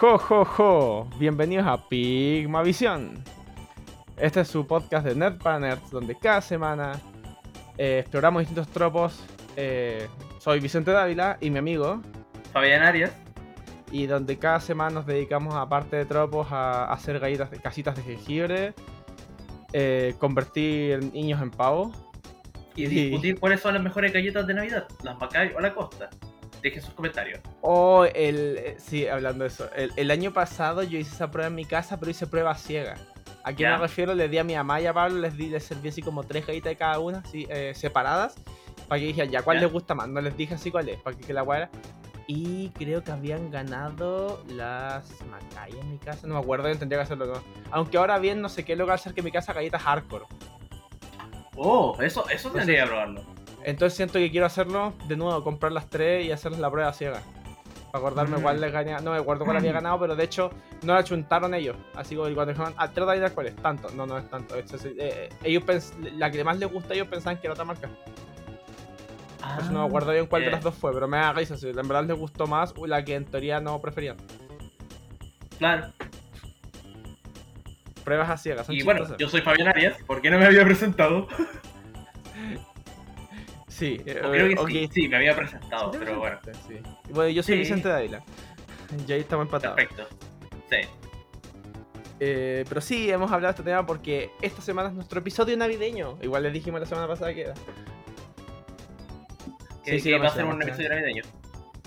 Jo, jo, jo. Bienvenidos a Pigma Visión. Este es su podcast de Nerd para Nerds, donde cada semana eh, exploramos distintos tropos. Eh, soy Vicente Dávila y mi amigo. Fabián Arias. Y donde cada semana nos dedicamos, aparte de tropos, a hacer galletas de casitas de jengibre, eh, convertir niños en pavos. Y discutir cuáles son las mejores galletas de Navidad, las Macay o la Costa. Dejen sus comentarios. Oh, el. eh, Sí, hablando de eso. El, el año pasado yo hice esa prueba en mi casa, pero hice prueba ciega. ¿A qué Ya. me refiero? Le di a mi mamá y a Pablo, les, di, les serví así como tres galletas de cada una, así, eh, separadas, para que dijeran, ya, ¿cuál les gusta más? No les dije así cuál es, para que, que la guara. Y creo que habían ganado las Macay en mi casa, no me acuerdo, tendría que hacerlo. ¿no? Aunque ahora bien, no sé qué lugar cerca de mi casa, galletas hardcore. Oh, eso, eso tendría que probarlo. Entonces siento que quiero hacerlo de nuevo, comprar las tres y hacerles la prueba ciega. Para acordarme Mm. cuál les gané. No me acuerdo cuál había ganado, pero de hecho no la chuntaron ellos. Así que cuando dijeron, ah, trata de cuál es. Tanto. No, no es tanto. Es- es- eh, ellos pens- la que más les gusta, ellos pensaban que era otra marca. Entonces no me acuerdo bien cuál de las dos fue, pero me da risa. Si en verdad les gustó más la que en teoría no preferían. Claro. Pruebas a ciegas. Son Y bueno, yo soy Fabián Arias. ¿Por qué no me había presentado? Sí, eh, O creo que ok. sí, sí, me había presentado, Sí, pero bueno. sí. Bueno, yo soy Sí. Vicente Dávila. Y ahí estamos empatados. Perfecto. Sí. Eh, pero sí, hemos hablado de este tema porque esta semana es nuestro episodio navideño. Igual les dijimos la semana pasada que era. Que, Sí, sí, que va a ser un episodio navideño.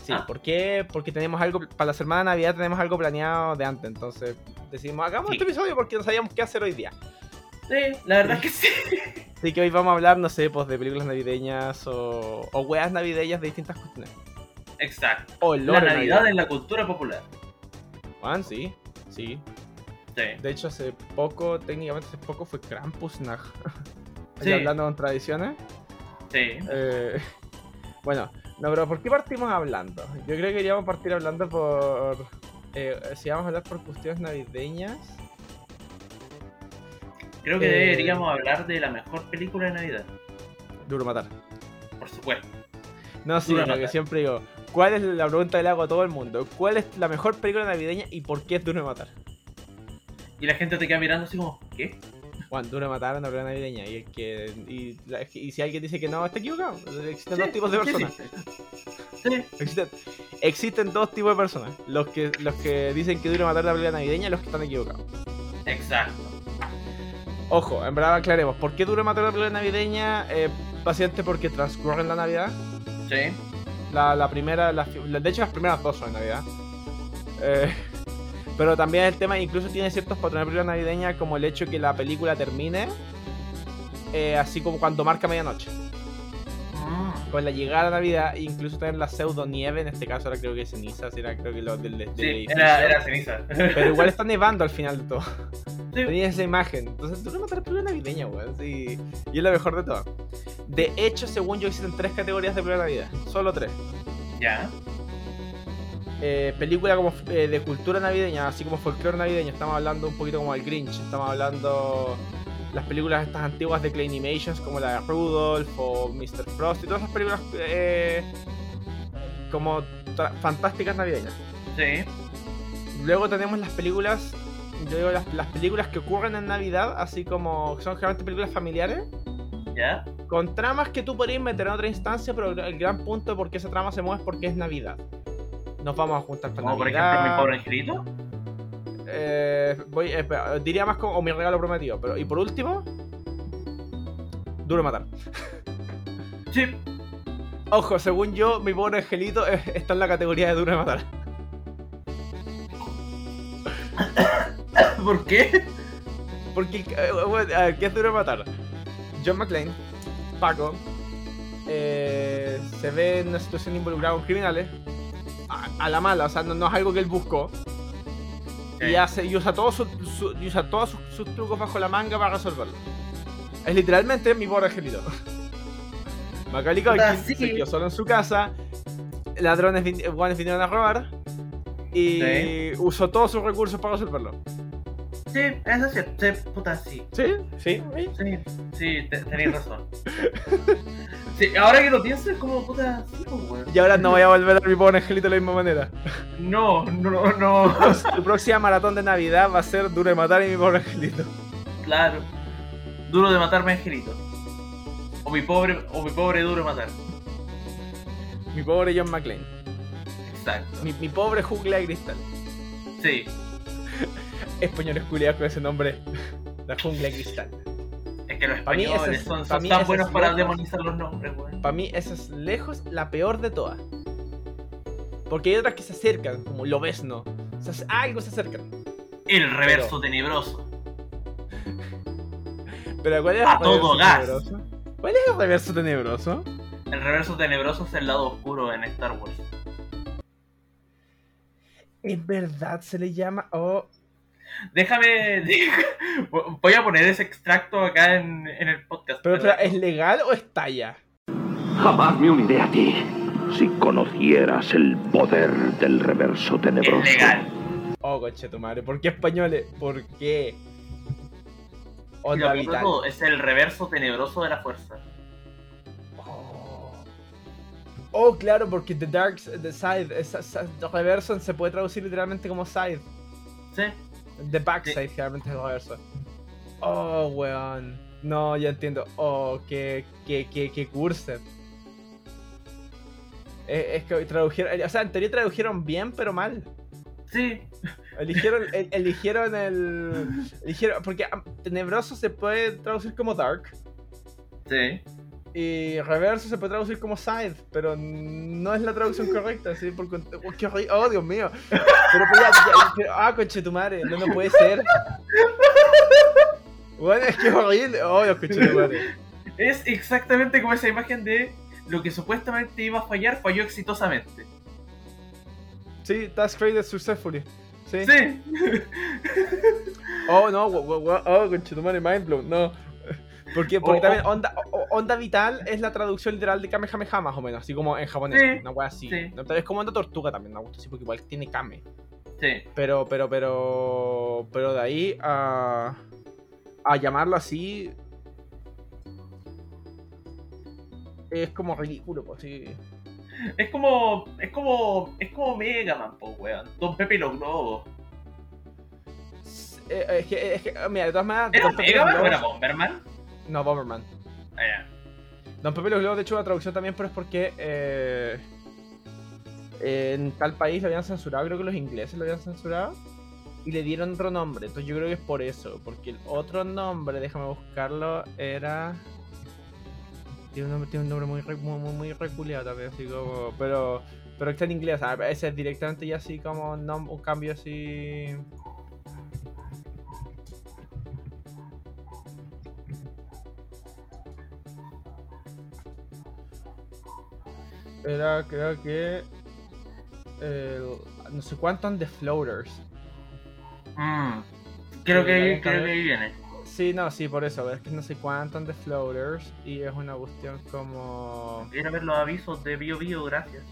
Sí, Ah. ¿por qué? Porque tenemos algo, para la semana de Navidad tenemos algo planeado de antes. Entonces decidimos, hagamos Sí. este episodio porque no sabíamos qué hacer hoy día. Sí, la verdad es que sí. Así que hoy vamos a hablar, no sé, pues de películas navideñas o, o weas navideñas de distintas cuestiones. Exacto. La Navidad en la cultura popular. Juan, sí, sí. Sí. De hecho, hace poco, técnicamente hace poco fue Krampusnacht. Sí. hablando con tradiciones. Sí. Eh, bueno, no, pero ¿por qué partimos hablando? Yo creo que queríamos partir hablando por. eh, si vamos a hablar por cuestiones navideñas. Creo que Eh. deberíamos hablar de la mejor película de Navidad. Duro matar. Por supuesto. No, sí, Duro lo que siempre digo. ¿Cuál es la pregunta que le hago a todo el mundo? ¿Cuál es la mejor película navideña y por qué es duro de matar? Y la gente te queda mirando así como, ¿qué? Juan, duro de matar es una película navideña. Y, el que, y, si alguien dice que no, está equivocado. Existen Sí, dos tipos de personas. Sí. Existen, existen dos tipos de personas. Los que, los que dicen que duro de matar es la película navideña y los que están equivocados. Exacto. Ojo, en verdad aclaremos. ¿Por qué dura matar la película navideña? Eh, básicamente porque transcurre en la Navidad. Sí. La, la primera, la- de hecho las primeras dos son en Navidad. Eh, pero también el tema incluso tiene ciertos patrones de película navideña como el hecho que la película termine eh, así como cuando marca medianoche. Con la llegada de la Navidad, incluso tener la pseudo nieve, en este caso ahora creo que es ceniza, era creo que lo del, del Sí, edificio. era, era ceniza. Pero igual está nevando al final de todo. Sí. Tenía esa imagen. Entonces, dura matar la película navideña, weón. Sí. Y es lo mejor de todo. De hecho, según yo, existen tres categorías de película navidad. Solo tres. Ya. Eh, película como eh, de cultura navideña, así como folclore navideño. Estamos hablando un poquito como el Grinch. Estamos hablando las películas estas antiguas de Claynimations como la de Rudolph o Mr. Frost y todas esas películas eh, como fantásticas navideñas. Sí. Luego tenemos las películas, yo digo las, las películas que ocurren en Navidad, así como son generalmente películas familiares, Ya. con tramas que tú podrías meter en otra instancia, pero el gran punto de por qué esa trama se mueve es porque es Navidad. Nos vamos a juntar para Como por ejemplo mi pobre angelito. Eh, voy, eh, espera, diría más como o mi regalo prometido, pero y por último, Duro de matar. Sí. Ojo, según yo, mi pobre angelito eh, está en la categoría de Duro de matar. ¿Por qué? Porque, bueno, a ver, ¿qué es duro de matar? John McClane, Paco, eh, se ve en una situación involucrada con criminales, a, a la mala, o sea, no, no es algo que él buscó, y, Sí. hace, y usa, todos sus su- y usa todos sus, sus trucos bajo la manga para resolverlo. Es literalmente mi pobre angelito. Macaulay Culkin sí. se quedó solo en su casa, ladrones vin- guanes vinieron a robar, y Sí. usó todos sus recursos para resolverlo. Sí, eso sí, sí, puta, sí. ¿Sí? Sí. Sí, sí, te- tenéis razón. Sí, ahora que lo pienso es como puta, pues. Y ahora no voy a volver a mi pobre angelito de la misma manera. No, no, no. Tu próxima maratón de Navidad va a ser Duro de Matar y mi pobre angelito. Claro. Duro de matarme angelito. O mi pobre, o mi pobre duro de matar. Mi pobre John McClane. Exacto. Mi, mi pobre jungla de cristal. Sí. Españoles culiados con ese nombre. La jungla de cristal. Que los españoles es- son, tan buenos para lejos. demonizar los nombres. Para mí esa es lejos la peor de todas. Porque hay otras que se acercan, como Lobesno. O sea, algo se acercan. El reverso tenebroso. Pero ¿cuál es A el todo reverso gas. tenebroso? ¿Cuál es el reverso tenebroso? El reverso tenebroso es el lado oscuro en Star Wars. Es verdad, se le llama. Oh, Déjame. Voy a poner ese extracto acá en, en el podcast. pero, pero, ¿es legal o es talla? Jamás me uniré a ti. Si conocieras el poder del reverso tenebroso. Es legal. Oh, coche tu madre. ¿Por qué españoles? ¿Por qué? Lo vital. es el reverso tenebroso de la fuerza. Oh. Oh, claro, porque The Dark The Side, esa, esa- The reverso se puede traducir literalmente como side. ¿Sí? The backside, generalmente es el reverso. Oh, weón. No, ya entiendo. Oh, qué, qué, qué, qué cursed. Eh, es que tradujeron, o sea, en teoría tradujeron bien, pero mal. Sí. Eligieron, el- eligieron el. Eligieron. Porque tenebroso se puede traducir como dark. Sí. Y reverso se puede traducir como side, pero no es la traducción correcta, ¿sí? Por, oh, qué oh, Dios mío. Pero, pues, ya, ya, pero- ah, conche tu madre, no, no puede ser. Bueno, es que horrible. Oh, Dios, conche tu madre. Es exactamente como esa imagen de lo que supuestamente iba a fallar, falló exitosamente. Sí, created successfully. Sí. Sí. Oh, no, oh, conche tu madre, mind blown, no. Porque, porque también onda, onda vital es la traducción literal de Kamehameha más o menos, así como en japonés, Sí, una wea así. sí. No, tal vez como onda tortuga también, me gusta así porque igual tiene Kame. Sí. Pero, pero, pero. Pero de ahí a. A llamarlo así. Es como ridículo, pues sí. Es como. Es como. Es como Mega Man, po, weón. Don Pepe y los globos. Es, eh, es que, es que, mira, de todas maneras. ¿Era Mega Man o era Bomberman? No, Bomberman. Ah, ya. Don Pepe los Globos, de hecho, una traducción también, pero es porque. eh, en tal país lo habían censurado, creo que los ingleses lo habían censurado. Y le dieron otro nombre, entonces yo creo que es por eso. Porque el otro nombre, déjame buscarlo, era. Tiene un nombre, tiene un nombre muy, muy, muy, muy reculeado también, así como. Pero. Pero está en inglés, ah, ese es directamente ya así como un cambio así. Era, creo que. el- no sé cuánto de floaters. Mm. Creo que, bien creo que ahí viene. Sí, no, sí, por eso. Es que no sé cuánto de floaters. Y es una cuestión como. A ver los avisos de Bio Bio, gracias.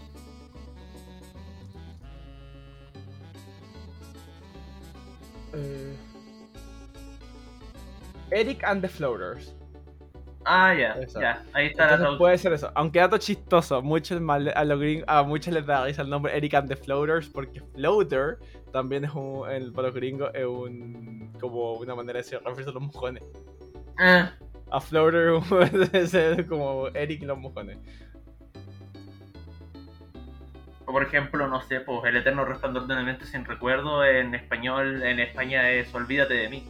eh, Eric and the Floaters. Ah, ya, Eso. ya. Ahí está la Entonces traducción. puede ser eso. Aunque dato chistoso, muchos mal- a, los gring- a muchos les da risa el nombre Eric and the Floaters porque floater también es un, el, para los gringos es un como una manera de decir referirse a los mojones. Ah, A floater es es como Eric y los mojones. o por ejemplo, no sé, pues El Eterno Resplandor de una mente sin recuerdo en español, en España es Olvídate de mí.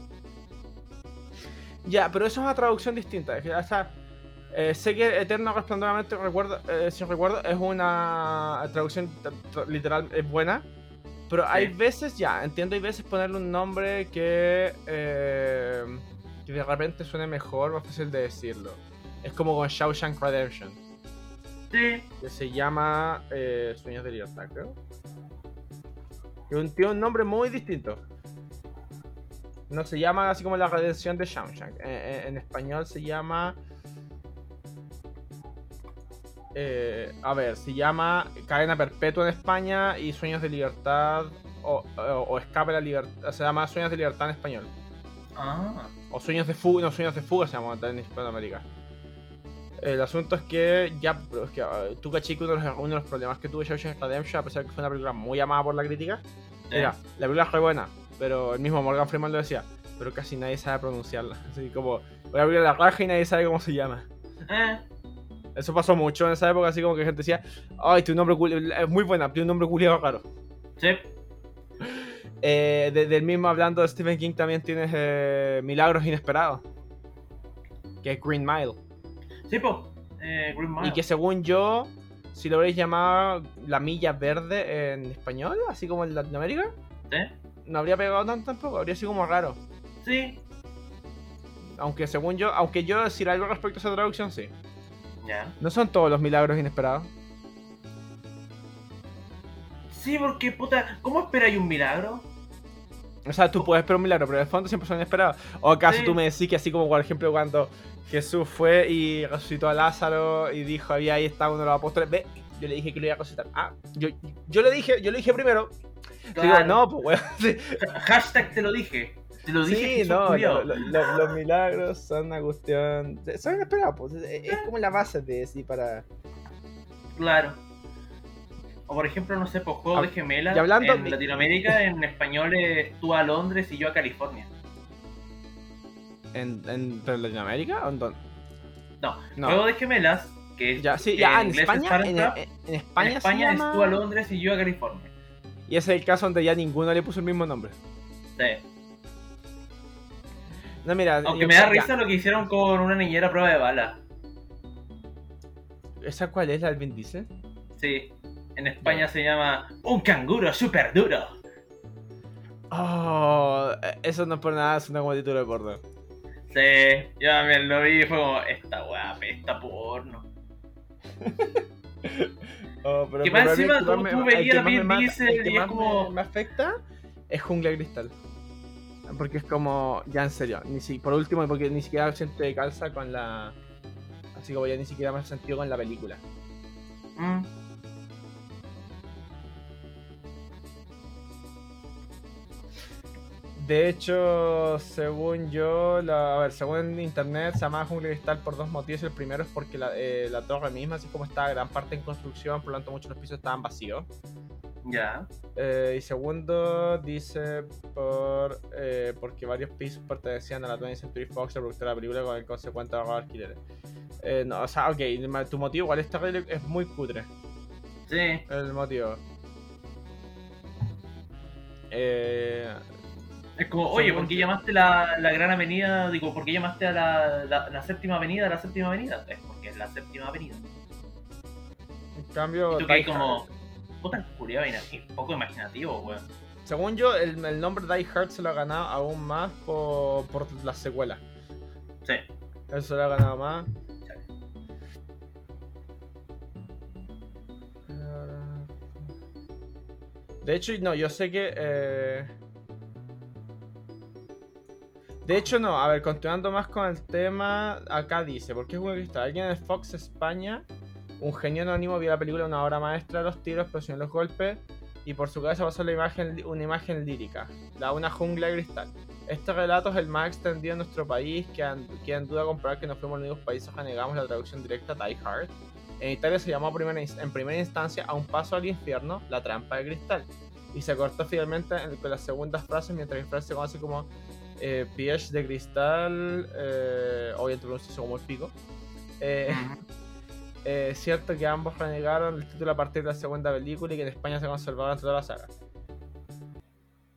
Ya, pero eso es una traducción distinta. es que, o sea, eh, sé que Eterno Resplandoramente recuerdo, eh, sin recuerdo es una traducción tra- tra- literal, es buena. Pero hay Sí. veces, ya, entiendo, hay veces ponerle un nombre que, eh, que de repente suene mejor, más fácil de decirlo. Es como con Shawshank Redemption, Sí, que se llama eh, Sueños de Libertad, creo. Que un- tiene un nombre muy distinto. No se llama así como la redención de Shawshank. En, en- en español se llama. eh, a ver, se llama Cadena Perpetua en España y Sueños de Libertad o, o- o Escape a la Libertad. Se llama Sueños de Libertad en español. Ah, O Sueños de Fuga, no, Sueños de Fuga se llama en Hispanoamérica. El asunto es que ya, es que tú caché que uno de, los, uno de los problemas que tuvo Shawshank Redemption, a pesar de que fue una película muy amada por la crítica, sí. era, la película es re buena, pero el mismo Morgan Freeman lo decía, pero casi nadie sabe pronunciarla. Así como, una película la raja y nadie sabe cómo se llama. Eh, Eso pasó mucho en esa época, así como que gente decía, ay, tu nombre es muy buena, tiene un nombre culiado raro. sí. Eh, de- del mismo hablando de Stephen King también tienes eh, Milagros Inesperados, que es Green Mile. Sí, po. Eh, Green Mile. Y que según yo, si lo habréis llamado La Milla Verde en español, así como en Latinoamérica, ¿Sí? No habría pegado tanto tampoco, habría sido como raro. Sí. Aunque según yo, aunque yo decir algo respecto a esa traducción, sí. Ya. No son todos los milagros inesperados. Sí, porque, puta, ¿cómo esperáis un milagro? O sea, tú puedes esperar un milagro, pero en el fondo siempre son inesperados. O acaso Sí. tú me decís que así como, por ejemplo, cuando Jesús fue y resucitó a Lázaro y dijo, había ahí está uno de los apóstoles, ve, yo le dije que lo iba a resucitar. Ah, yo, yo le dije, yo le dije primero. Digo, no, pues weón. Hashtag te lo dije. Te lo dije. sí no, lo- lo- lo- los milagros son una cuestión. Son inesperados, pues. Es, es como la base de sí para. Claro. O por ejemplo, no sé, pues juego Ah, de gemelas y hablando en Latinoamérica, en español es tú a Londres y yo a California. ¿En, en Latinoamérica? ¿O en dónde? No, No. juego de gemelas, que Ya, sí, ya, en inglés es España, en, en- en en España, España, se es llama- tú a Londres y yo a California. Y ese es el caso donde ya ninguno le puso el mismo nombre. Sí. No, mira, Aunque me da ya, risa lo que hicieron con una niñera a prueba de bala. ¿Esa cuál es la del Vin Diesel? Sí. En España se llama Un canguro super duro. Oh, eso no es por nada, es una como título de porno. Sí, yo también lo vi y fue como, esta weá pesta porno. Oh, pero Que más encima tú- me- tú veías a Vin Diesel y es como- me, me afecta es Jungla Cristal. Porque es como, ya en serio, ni si, por último, porque ni siquiera siento de calza con la. Así como ya ni siquiera me hace sentido con la película. Mm. De hecho, según yo, la, a ver, según internet, se llama Jungla Cristal por dos motivos. El primero es porque la, eh, la torre misma, así como está gran parte en construcción, por lo tanto muchos de los pisos estaban vacíos. Ya. Eh, y segundo, dice por eh, porque varios pisos pertenecían a la 20th Century Fox, la productora de la película, con el consecuente ahorro de alquileres. Eh, no, o sea, ok, tu motivo igual es terrible, es muy cutre. Sí. El motivo. Eh, Es como, oye, ¿por qué llamaste la, la gran avenida? Digo, ¿por qué llamaste a la, la, la séptima avenida la séptima avenida? Es porque es la séptima avenida. en cambio, Y tú que hay como, puta, culiado, un poco imaginativo, weón. según yo, el, el nombre Die Hard se lo ha ganado aún más por, por las secuelas. Sí. Eso se lo ha ganado más. De hecho, no, yo sé que. eh, De hecho, no, a ver, continuando más con el tema, acá dice, ¿por qué es un cristal? Alguien en Fox España, un genio anónimo, vio la película una obra maestra de los tiros, sin los golpes, y por su cabeza pasó la imagen, una imagen lírica, la una jungla de cristal. Este relato es el más extendido en nuestro país, que en, que en duda comprobar que no fuimos los únicos países que negamos la traducción directa Die Hard. En Italia se llamó primera en primera instancia A un paso al infierno, la trampa de cristal. Y se cortó finalmente en- con las segundas frases, mientras frase se conoce como eh, de cristal, eh, obviamente pronuncia eso como el pico. Eh, eh, es cierto que ambos renegaron el título a partir de la segunda película y que en España se conservaba entre toda la saga.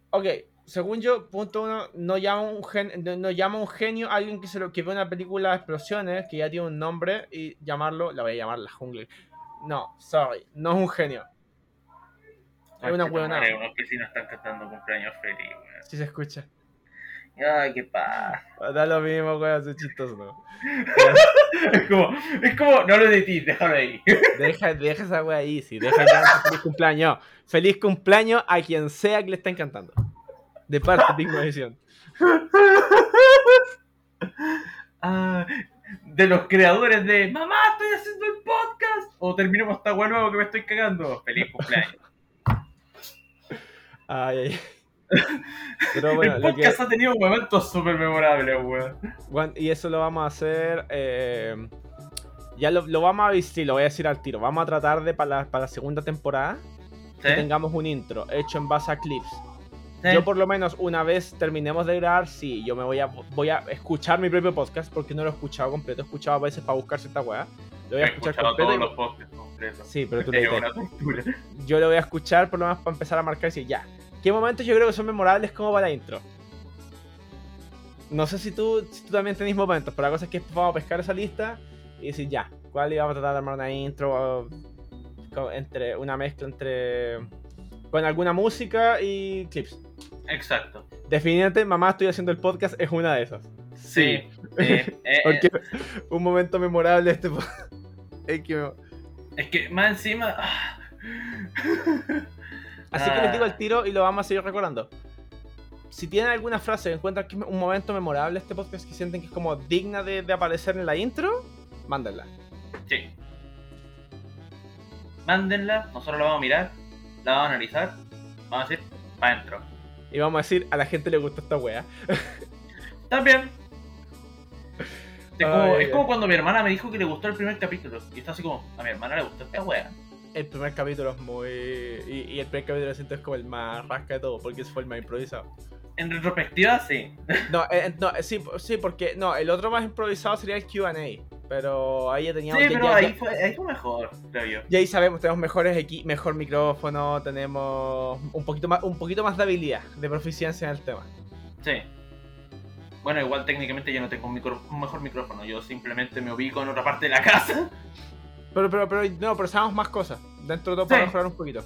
Ok, según yo, punto uno, no llama un, gen, no, no llama un genio a alguien que, se lo, que ve una película de explosiones que ya tiene un nombre y llamarlo, la voy a llamar la jungla. No, sorry, no es un genio. Es una huevonada. Madre, Unos vecinos están cantando cumpleaños feliz. Si se escucha. Ay, qué paz. Da lo mismo, weón, es chistoso, ¿no? Es como, es como, no lo de ti, déjalo ahí. Deja, deja esa wea ahí, sí, deja ya feliz cumpleaños. Feliz cumpleaños a quien sea que le está encantando. De parte de Big Edición. Ah, de los creadores de Mamá, estoy haciendo el podcast. O terminemos esta weá nuevo que me estoy cagando. Feliz cumpleaños. Ay, ay. Pero bueno, el lo que, podcast ha tenido momentos súper memorables, weón. Juan, y eso lo vamos a hacer. eh, ya lo, lo vamos a decir, lo voy a decir al tiro. Vamos a tratar de para la, para la segunda temporada ¿Sí? que tengamos un intro hecho en base a clips. ¿Sí? Yo por lo menos una vez terminemos de grabar, sí, yo me voy a voy a escuchar mi propio podcast porque no lo he escuchado completo, he escuchado a veces para buscar cierta weá. Lo voy a escuchar completo. todos y- los podcasts completos. Sí, pero tú lo. Yo lo voy a escuchar por lo menos para empezar a marcar y decir, ya. ¿Qué momentos yo creo que son memorables como para la intro? No sé si tú, si tú también tenés momentos, pero la cosa es que vamos a pescar esa lista y decir, ya, ¿cuál íbamos a tratar de armar una intro o- entre una mezcla entre con alguna música y clips? Exacto. Definitivamente, mamá, estoy haciendo el podcast, es una de esas. Sí. sí. Eh, eh, Porque un momento memorable este podcast. es que me- es que más encima. Ah. Así que les digo Ah. el tiro y lo vamos a seguir recordando. Si tienen alguna frase que encuentran que es un momento memorable este podcast que sienten que es como digna de, de aparecer en la intro, mándenla. Sí. Mándenla, nosotros la vamos a mirar, la vamos a analizar, vamos a decir, para adentro. Y vamos a decir, a la gente le gustó esta wea. También. Es como, Ay, es como cuando mi hermana me dijo que le gustó el primer capítulo. Y está así como, a mi hermana le gustó esta wea. El primer capítulo es muy... Y, y el primer capítulo siento es como el más rasca de todo, porque fue el más improvisado. En retrospectiva, sí. No, eh, no eh, sí, sí, porque... No, el otro más improvisado sería el Q&A. Pero ahí ya Sí, teníamos... ya- pero ya- ahí ya- fue, ahí fue mejor, creo yo. Y ahí sabemos, tenemos mejores equi mejor micrófono, tenemos un poquito más, un poquito más de habilidad, de proficiencia en el tema. Sí. Bueno, igual técnicamente yo no tengo un, micro- un mejor micrófono, yo simplemente me ubico en otra parte de la casa. Pero, pero, pero, no, pero sabemos más cosas. Dentro de todo para Sí. mejorar un poquito.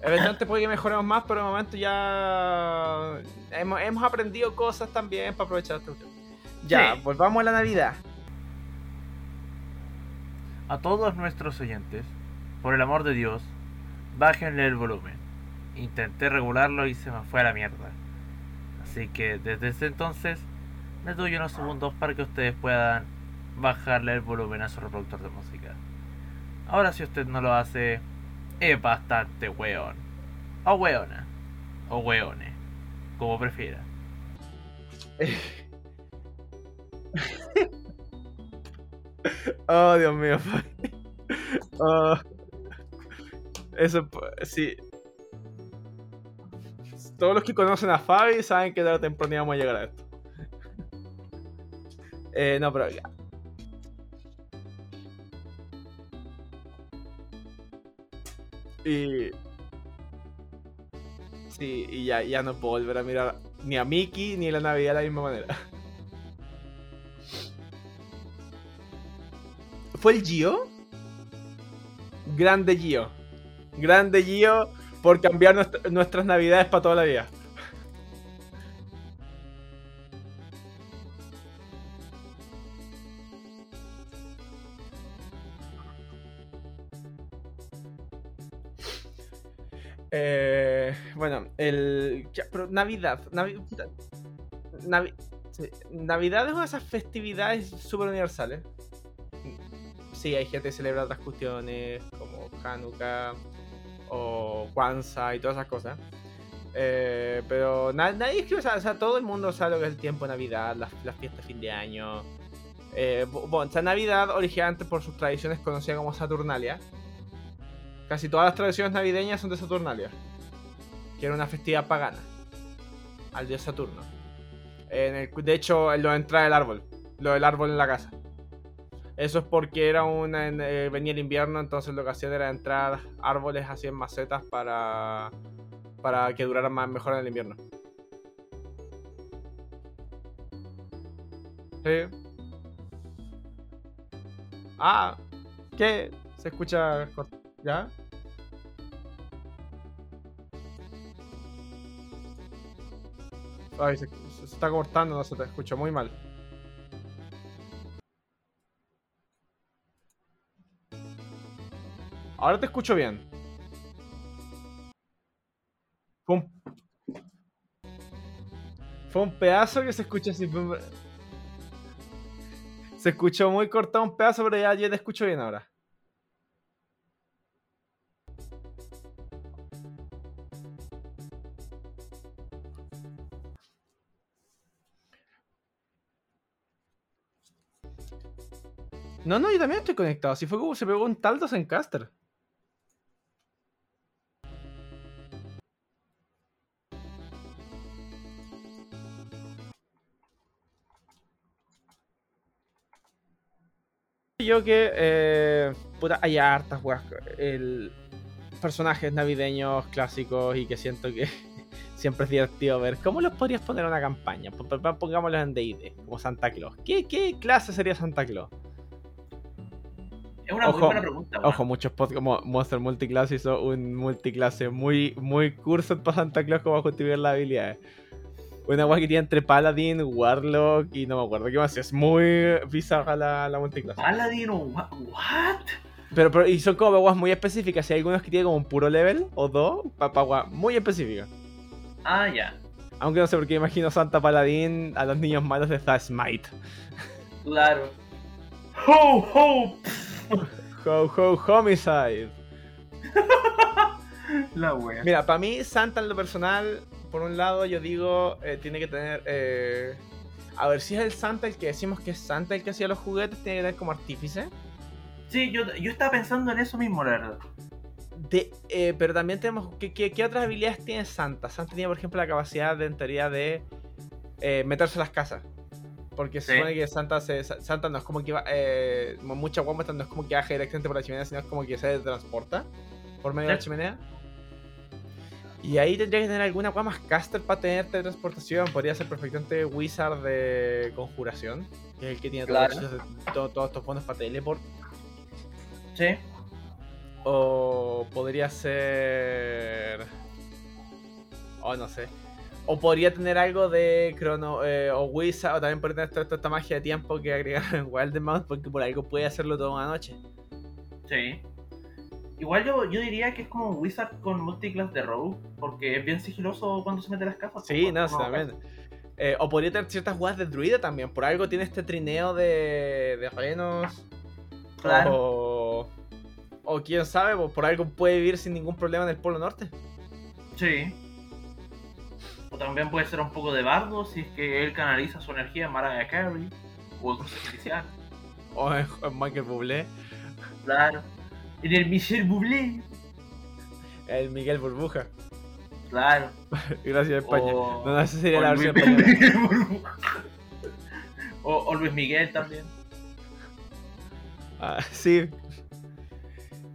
Eventualmente puede que mejoremos más, pero de momento ya hemos, hemos aprendido cosas también para aprovechar este. Ya, Sí. volvamos a la Navidad. A todos nuestros oyentes, por el amor de Dios, bájenle el volumen. Intenté regularlo y se me fue a la mierda. Así que desde ese entonces les doy unos segundos para que ustedes puedan bajarle el volumen a su reproductor de música. Ahora si usted no lo hace, es bastante weón. O weona. O weone. Como prefiera. Oh, Dios mío. Oh. Eso, sí. Todos los que conocen a Fabi saben que tarde o temprano íbamos a llegar a esto. Eh, no, pero ya. Y. Sí, y ya, ya no puedo volver a mirar ni a Mickey ni la Navidad de la misma manera. ¿Fue el Gio? Grande Gio. Grande Gio por cambiar nuestra- nuestras navidades para toda la vida. Eh, bueno, el. pero Navidad. Navidad es una de esas festividades súper universales. Sí, hay gente que celebra otras cuestiones como Hanukkah o Kwanzaa y todas esas cosas. Eh, pero na- nadie escribe, o sea, o sea, todo el mundo sabe lo que es el tiempo de Navidad, las, fiestas de fin de año. Eh, bu- bueno, esta Navidad originalmente por sus tradiciones conocida como Saturnalia. Casi todas las tradiciones navideñas son de Saturnalia, que era una festividad pagana al dios Saturno. En el- de hecho, lo de entrar el árbol, lo del árbol en la casa. Eso es porque era una, eh, venía el invierno, entonces lo que hacían era entrar árboles así en macetas para, para que duraran más mejor en el invierno. Sí. Ah, ¿qué? Se escucha cort- ¿Ya? Ay, se, está cortando, no se te escucha muy mal. Ahora te escucho bien. Fue un, pedazo que se escucha así. Se escuchó muy cortado un pedazo, pero ya, ya te escucho bien ahora. No, no, yo también estoy conectado. Si fue como se pegó un Taldos en Caster. Yo que eh, puta, hay hartas weas. Personajes navideños clásicos y que siento que siempre es divertido ver. ¿Cómo los podrías poner en una campaña? Pongámoslos en DD, como Santa Claus. ¿Qué, ¿Qué clase sería Santa Claus? Es una Ojo, muy buena pregunta. Ojo, muchos podcasts como Monster Multiclass hizo un multiclase muy, muy curso para Santa Claus como justificar las habilidades. Una wea que tiene entre Paladin, Warlock y no me acuerdo qué más. Es muy bizarra la, la multiclase. Paladino, wha- what? Pero, pero y son como weas muy específicas. Hay algunos que tienen como un puro level o dos para muy específicas. Ah, ya. Aunque no sé por qué imagino Santa Paladín a los niños malos de The Smite. Claro. Ho, ho. Ho, ho, homicide. La wea. Mira, para mí Santa en lo personal, por un lado yo digo, eh, tiene que tener... eh, a ver si es el Santa el que decimos que es Santa el que hacía los juguetes, tiene que tener como artífice. Sí, yo, yo estaba pensando en eso mismo, la verdad. De, eh, pero también tenemos. ¿qué, qué, qué otras habilidades tiene Santa? Santa tiene, por ejemplo, la capacidad de, en teoría, de meterse a las casas. Porque se Sí. supone que Santa, se, Santa no es como que va. Eh, como muchas guamas no es como que baja directamente por la chimenea, sino es como que se transporta por medio de la chimenea. Y ahí tendría que tener alguna guama más caster para tener teletransportación. Podría ser perfectamente Wizard de Conjuración, que es el que tiene todos, Claro. los hechizos de- todo- todos estos fondos para teleport. Sí. O podría ser. O no sé. O podría tener algo de Chrono. eh, o Wizard. O también podría tener toda esta magia de tiempo que agregaron en Wildemount. Porque por algo puede hacerlo toda una noche. Sí. Igual yo, yo diría que es como un wizard con multiclass de rogue, porque es bien sigiloso cuando se mete las casas. Sí, pues, no, también. Eh, o podría tener ciertas jugadas de druida también. Por algo tiene este trineo de, de renos. Claro. O. O quién sabe, por algo puede vivir sin ningún problema en el Polo Norte. Sí. O también puede ser un poco de bardo si es que él canaliza su energía en Mariah Carey o en artificial. O en, en Michael Bublé. Claro. En el Michel Bublé. El Miguel Burbuja. Claro. Gracias, España. O- No, no, esa sería o la Luis versión. Miguel o Luis Miguel también. Ah, sí.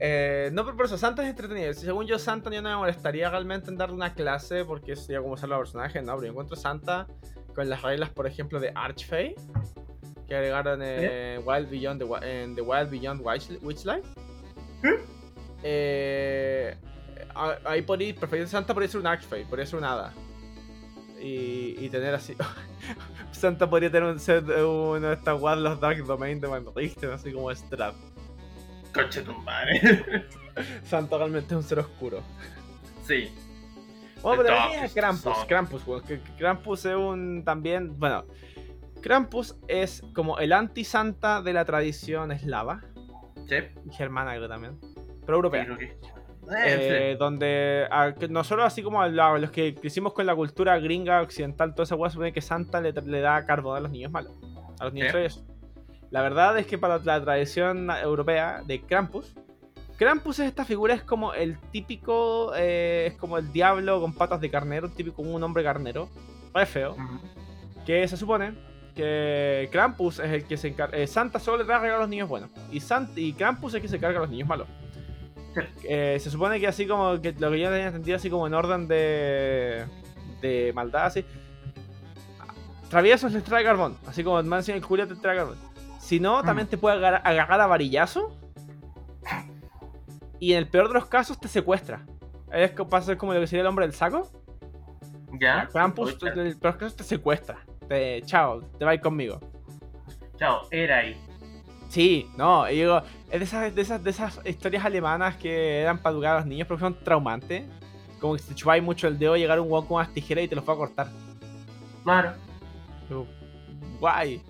Eh, no, pero por eso, Santa es entretenido. Según yo, Santa yo no me molestaría realmente en darle una clase porque sería como usar los personajes, ¿no? Pero yo encuentro Santa con las reglas, por ejemplo, de Archfey que agregaron en Wild Beyond the, Wi- en The Wild Beyond Witch- Witchlight. Eh, a- ahí podría, perfecto, Santa podría ser un Archfey, podría ser un hada. Y, y tener así. Santa podría tener un set uno de estas guardas, los Dark Domain de Van Richten, así como Strap. Coche tu madre. Santa realmente es un ser oscuro. sí. Bueno, pero también es Krampus. song. Krampus, que Krampus es un también. Bueno, Krampus es como el anti-santa de la tradición eslava. Sí. Germana, creo también. Pero europea. Eh, Eh, donde a- nosotros, así como a los que crecimos con la cultura gringa occidental, toda esa weá, supone que Santa le, le da carbón a los niños malos, a los niños Sí. La verdad es que para la tradición europea de Krampus, Krampus es esta figura, es como el típico, eh, es como el diablo con patas de carnero, típico un hombre carnero, re feo, que se supone que Krampus es el que se encarga, eh, Santa solo le da regalos a los niños buenos, y, Sant y Krampus es el que se encarga a los niños malos. Eh, se supone que así como que lo que yo tenía entendido así como en orden de de maldad así traviesos les trae carbón así como el Julia te trae carbón si no Mm. también te puede agarrar, agarrar a varillazo y en el peor de los casos te secuestra es que pasa como lo que sería el hombre del saco Ya. Krampus en el peor caso te secuestra te chao te va a ir conmigo Chao, era ahí. Sí, no, y digo, es de esas, de esas, de esas historias alemanas que eran para educar a los niños, pero que son traumantes. Como que si te chupáis mucho el dedo, llegar un guau con unas tijeras y te los va a cortar. Claro. Guay.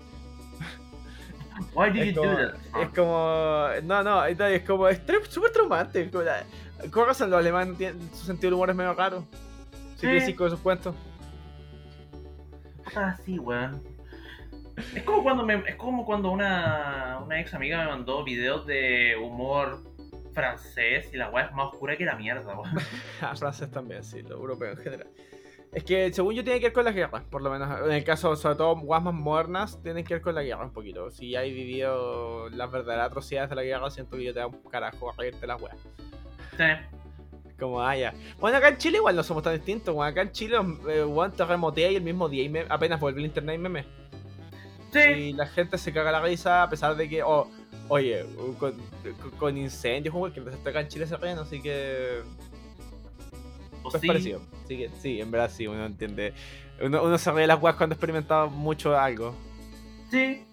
Why did Es you como, do that? es como. No, no, es como. Es súper traumante. Como la- ¿Cómo razón los alemanes su sentido del humor es medio raro? Sí. sí. con esos cuentos. Ah, sí, weón. Es como cuando me, es como cuando una, una ex amiga me mandó videos de humor francés y la weá es más oscura que la mierda, weón. Ah, francés también, sí, lo europeo en general. Es que según yo tiene que ver con las guerras, por lo menos. En el caso, sobre todo, guas más modernas, tienen que ver con la guerra un poquito. Si hay vivido las verdaderas atrocidades de la guerra, siento que yo te da un carajo a reírte las weas. Sí. Como, ah, ya. Bueno, acá en Chile igual no somos tan distintos. Bueno, acá en Chile, eh, te remotea y el mismo día y me- apenas vuelve el internet y meme. Sí. Y la gente se caga la risa a pesar de que, oh, oye, con, con- incendios, que acá en Chile se ríen, así que Pues es sí. parecido. Que sí, en verdad sí, uno entiende. Uno, uno se ríe de las weas cuando ha experimentado mucho algo. Sí.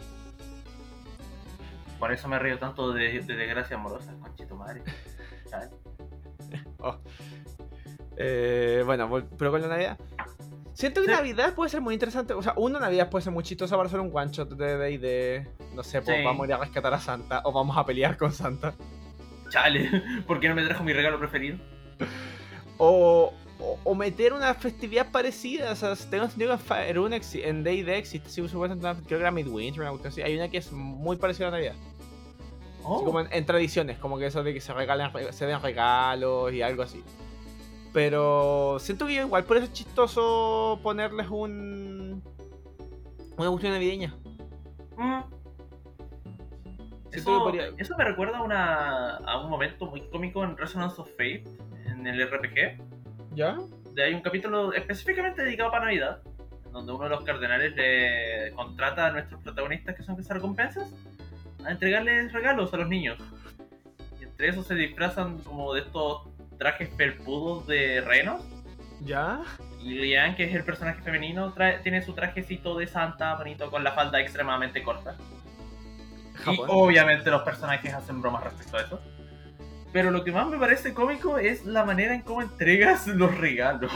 Por eso me río tanto de, de desgracia amorosa, conchito madre. ¿Sabes? Eh, bueno, pero con la Navidad. Siento que Sí. Navidad puede ser muy interesante. O sea, uno Navidad puede ser muy chistosa para hacer un one shot de D&D. No sé, pues Sí. vamos a ir a rescatar a Santa o vamos a pelear con Santa. Chale, ¿por qué no me trajo mi regalo preferido? O, o, o meter una festividad parecida. O sea, tengo entendido que en una en D&D existe, sí, supuestamente creo que era Midwinter, una cuestión así. Hay una que es muy parecida a Navidad. Así Oh, como en, en tradiciones, como que eso de que se regalen, re- se den regalos y algo así. Pero siento que igual por eso es chistoso ponerles un una cuestión navideña. mm. Eso, podría- eso me recuerda a, una, a un momento muy cómico en Resonance of Fate, en el RPG. ¿Ya? de- hay un capítulo específicamente dedicado para Navidad, donde uno de los cardenales le contrata a nuestros protagonistas, que son recompensas, a entregarles regalos a los niños. Y entre esos se disfrazan como de estos trajes felpudos de renos. ¿Ya? Y Lian, que es el personaje femenino, trae- tiene su trajecito de santa bonito con la falda extremadamente corta. Y obviamente los personajes hacen bromas respecto a eso. Pero lo que más me parece cómico es la manera en cómo entregas los regalos.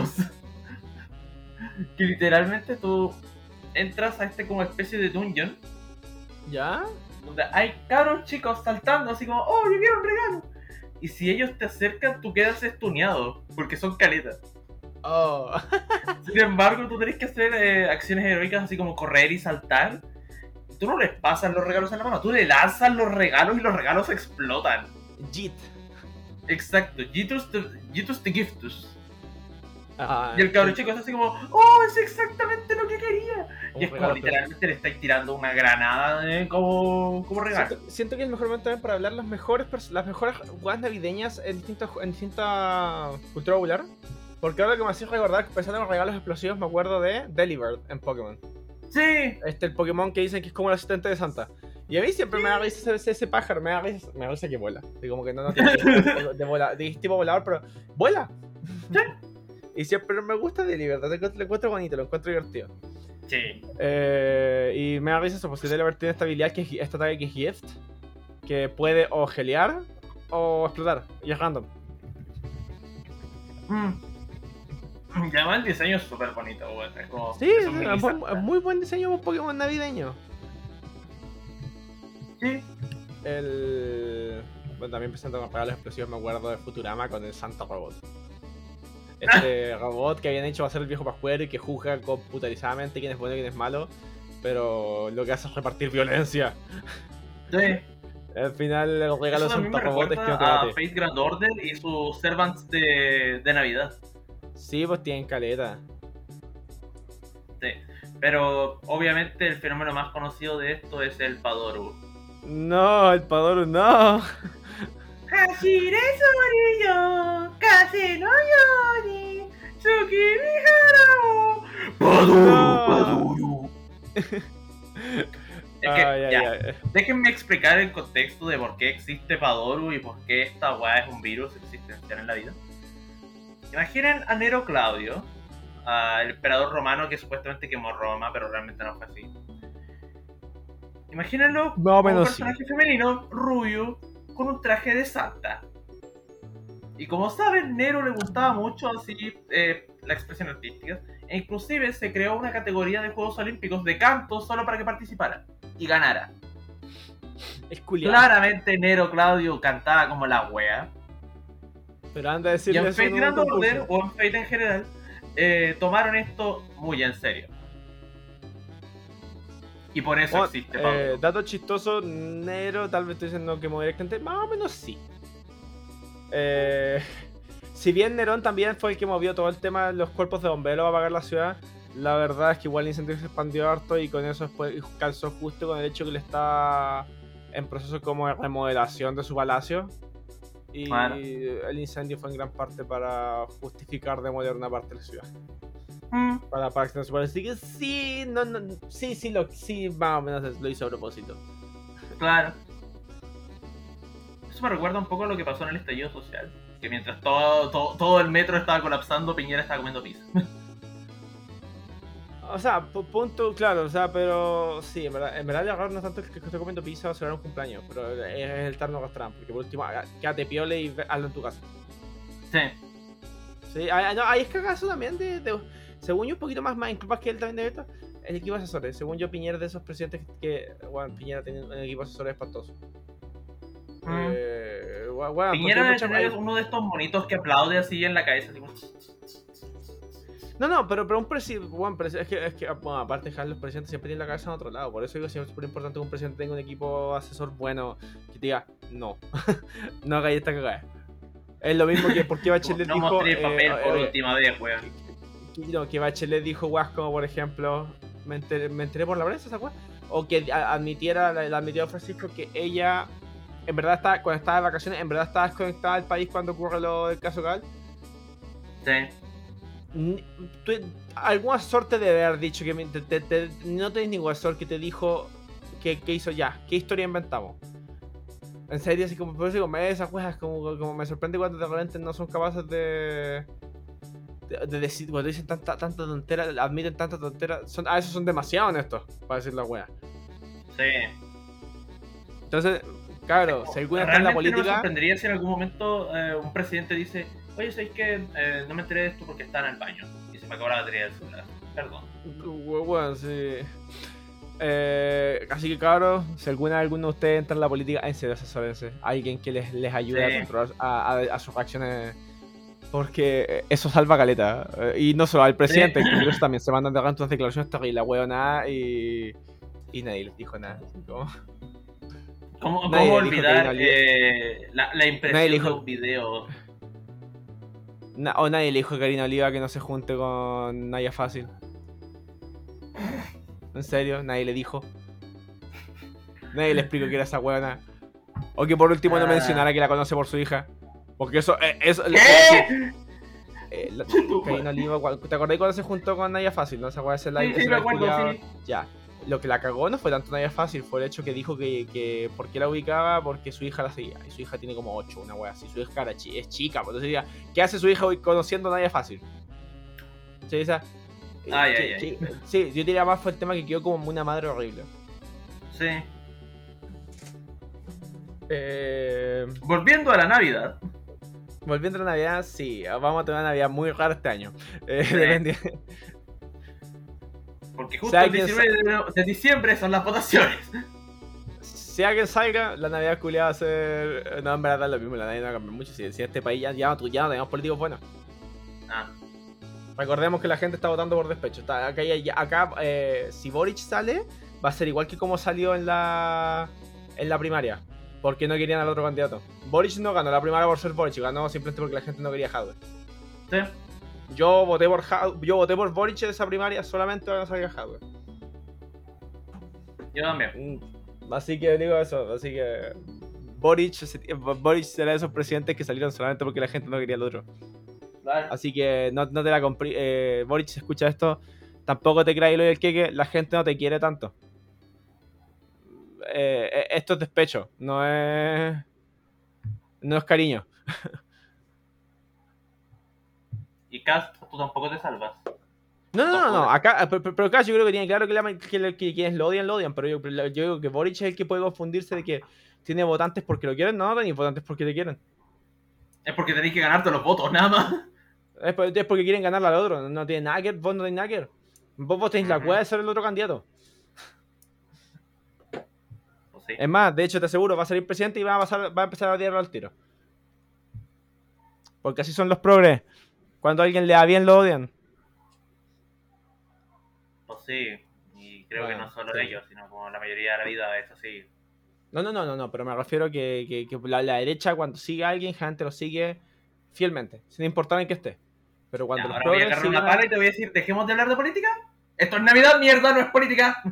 que literalmente tú entras a este como especie de dungeon ¿Ya? donde hay cabros chicos saltando así como, oh, yo quiero un regalo. Y si ellos te acercan, tú quedas estuneado, porque son caletas. Oh. Sin embargo, tú tenés que hacer eh, acciones heroicas así como correr y saltar. Tú no les pasas los regalos en la mano, tú le lanzas los regalos y los regalos explotan. Jit. Exacto, Jitus te giftus. Ah, Y el cabro chico es así como, oh, es exactamente lo que quería. Y es como literalmente le estáis tirando una granada eh, como, como regalo. Siento, siento que es el mejor momento también para hablar las mejores las mejores jugadas navideñas en distintas en distinta cultura popular. Porque ahora que me hace recordar, pensando en los regalos explosivos, me acuerdo de Delibird en Pokémon. Sí, Este, el Pokémon que dicen que es como el asistente de Santa. Y a mí siempre me da risa ese, ese pájaro, me da risa, me da risa que vuela. Y como que no, no tiene tipo de, vola, de tipo volador, pero vuela. Y siempre me gusta lo encuentro- lo encuentro bonito, lo encuentro divertido. sí. Eh, y me da risa eso, pues si Delibird tiene esta habilidad, que es, esta ataque que es Gift, que puede o gelear o explotar, y es random. Mm. Y además el diseño es súper bonito, güey. Es como. Sí, es es, un es muy buen diseño para un Pokémon navideño. Sí. El. Bueno, también presentando con regalos explosivos, me acuerdo de Futurama con el Santa Robot. Este robot que habían hecho va a ser el viejo pascuero y que juzga computarizadamente quién es bueno y quién es malo, pero lo que hace es repartir violencia. Sí. Al final, el regalo Eso de Santa Robot es que no te a. Fate Grand Order y sus servants de, de Navidad. Sí, pues tienen caleta. Sí. Pero obviamente el fenómeno más conocido de esto es el Padoru. No, el Padoru no. Hashire Sorillo, Kase no Yori, Tsuki Miharao, No. Padoru. Es que, ya, ay. déjenme explicar el contexto de por qué existe Padoru y por qué esta weá es un virus existencial en la vida. Imaginen a Nero Claudio, al emperador romano que supuestamente quemó Roma, pero realmente no fue así. Imagínenlo Más o como un sí. personaje femenino, rubio, con un traje de santa. Y como saben, Nero le gustaba mucho así eh, la expresión artística. E inclusive se creó una categoría de Juegos Olímpicos de canto solo para que participara y ganara. Es culiado. Claramente Nero Claudio cantaba como la wea. Pero anda a Y decirle en eso Fate en un Grand. Order, o en Fate en general, eh, tomaron esto muy en serio. Y por eso existe eh, Pablo. dato chistoso, negro, tal vez estoy diciendo que muy directamente, más o menos sí. Eh, si bien Nerón también fue el que movió todo el tema de los cuerpos de bomberos a apagar la ciudad, la verdad es que igual el incendio se expandió harto y con eso después calzó justo con el hecho que él está en proceso como de remodelación de su palacio. Y el incendio fue en gran parte para justificar demoler una parte de la ciudad. Mm, Para, para extender su palacio. Así que sí, no, no, sí, sí, lo, sí, más o menos lo hizo a propósito. claro. Eso me recuerda un poco a lo que pasó en el estallido social. Que mientras todo, todo, todo el metro estaba colapsando, Piñera estaba comiendo pizza. O sea, pu- punto, claro, o sea, pero sí, en verdad, en verdad el error no es tanto que esté comiendo pizza o celebrar un cumpleaños, pero es el tarno restaurante, porque por último, haga- quédate piole y hazlo en tu casa. Sí. Sí, ahí, no, ahí es cagazo también de, de- según yo, un poquito más, más incluso que él también de esto, el equipo de asesores. Según yo, Piñera es de esos presidentes que, bueno, Piñera tiene un equipo de asesores espantoso. Mm. Eh, bueno, Piñera debe tener uno de estos monitos que aplaude así en la cabeza. Así como... No, no, pero, pero un presidente, bueno, presi- es que, es que bueno, aparte de los presidentes siempre tienen la cabeza en otro lado, por eso digo que es súper importante que un presidente tenga un equipo asesor bueno que te diga, no, no hagáis esta cagada. Es lo mismo que porque Bachelet no dijo... mostré el papel eh, por eh, última vez, weón. Que, no, que Bachelet dijo guas como por ejemplo, me enteré, me enteré por la prensa, esa o que admitiera, la, admitió Francisco que ella, en verdad, está, cuando estaba de vacaciones, en verdad estaba desconectada del país cuando ocurre lo del caso Gal. Sí. Algún asesor te debe haber dicho que me- te- te- te- no tenés ningún asesor que te dijo que, que hizo ya, qué historia inventamos. En serio, así como por eso digo, esas cosas como, como me sorprende cuando de repente no son capaces de. De, de decir, cuando dicen tanta, tanta tontera, admiten tanta tontera, son, a veces son demasiado honestos para decir la wea. Sí. Entonces, claro, si alguna está en la Realmente no me política. sorprendería si en algún momento eh, un presidente dice, oye, ¿sabes qué? Eh, no me enteré de esto porque estaba en el baño y se me acabó la batería del celular. Perdón. Bueno, sí. Eh, así que cabros, si alguna alguno de ustedes entra en la política, en serio asesórense. Alguien que les, les ayude Sí. a controlar a, a- a sus reacciones. Porque eso salva caleta. Eh, Y no solo al presidente, el Congreso también se mandan de unas declaraciones terribles, weón, y, y nadie les dijo nada. ¿Cómo, cómo olvidar eh, la, la impresión Nadie de dijo- un video? Na- o nadie le dijo a Karina Oliva que no se junte con Naya Fácil. ¿En serio? Nadie le dijo. Nadie le explicó que era esa weona. O que por último no Ah. mencionara que la conoce por su hija. Porque eso, eh, eso ¿Qué? eh, la- Karina Oliva, cuando- ¿te acordás cuando se juntó con Naya Fácil? ¿No? Esa weá es el Sí, sí, me acuerdo, sí. Ya. Lo que la cagó no fue tanto Naya Fácil, fue el hecho que dijo que, que por qué la ubicaba, porque su hija la seguía. Y su hija tiene como 8, una wea así. Su hija era es chica, pues entonces diga, ¿qué hace su hija hoy conociendo a Naya Fácil? Sí, esa- Ay, sí, ay, ay. sí, sí, yo diría más fue el tema que quedó como una madre horrible. Sí. Eh, Volviendo a la Navidad. Volviendo a la Navidad, sí, vamos a tener una Navidad muy rara este año. Eh, Sí. depende- Porque justo el quién 19 de- de diciembre son las votaciones. Si alguien salga, la Navidad culiada va a ser. No, en verdad es lo mismo, la Navidad no va a cambiar mucho. Si, si este país ya, ya, no- ya no tenemos políticos buenos. Ah, Recordemos que la gente está votando por despecho. Está, acá eh, si Boric sale, va a ser igual que como salió en la, en la primaria. Porque no querían al otro candidato. Boric no ganó la primaria por ser Boric, ganó simplemente porque la gente no quería Jadwe. sí. Yo voté por Jadwe- yo voté por Boric en esa primaria solamente para que salga Jadwe. Yo también. Mm, Así que digo eso, así que Boric, se- Boric será de esos presidentes que salieron solamente porque la gente no quería al otro. Claro. Así que no, no te la compré. Eh, Boric, escucha esto, tampoco te creáis lo del queque, la gente no te quiere tanto. Eh, eh, esto es despecho, no es. No es cariño. Y Cast, tú tampoco te salvas. No, no, no, no. Acá, pero, pero- yo creo que tiene claro que, la- que, que quienes lo odian, lo odian. Pero yo, yo digo que Boric es el que puede confundirse de que tiene votantes porque lo quieren, no, no, ni votantes porque te quieren. Es porque tenéis que ganarte los votos, nada más. Es, por- es porque quieren ganarle al otro. No tiene nada que ver, vos no tenés nada que ver. Vos, vos tenés la cueva de ser el otro candidato. Sí. Es más, de hecho, te aseguro, va a salir presidente y va a, pasar, va a empezar a odiarlo al tiro. Porque así son los progres. Cuando a alguien le da bien, lo odian. Pues sí. Y creo que Bueno, no solo sí. ellos, sino como la mayoría de la vida es así. No, no, no, no, no, pero me refiero que, que, que la, la derecha cuando sigue a alguien, gente lo sigue fielmente, sin importar en qué esté. Pero cuando Ya, los ahora voy a progres agarrar una pala y te voy a decir, dejemos de hablar de política. Esto es Navidad, mierda, no es política.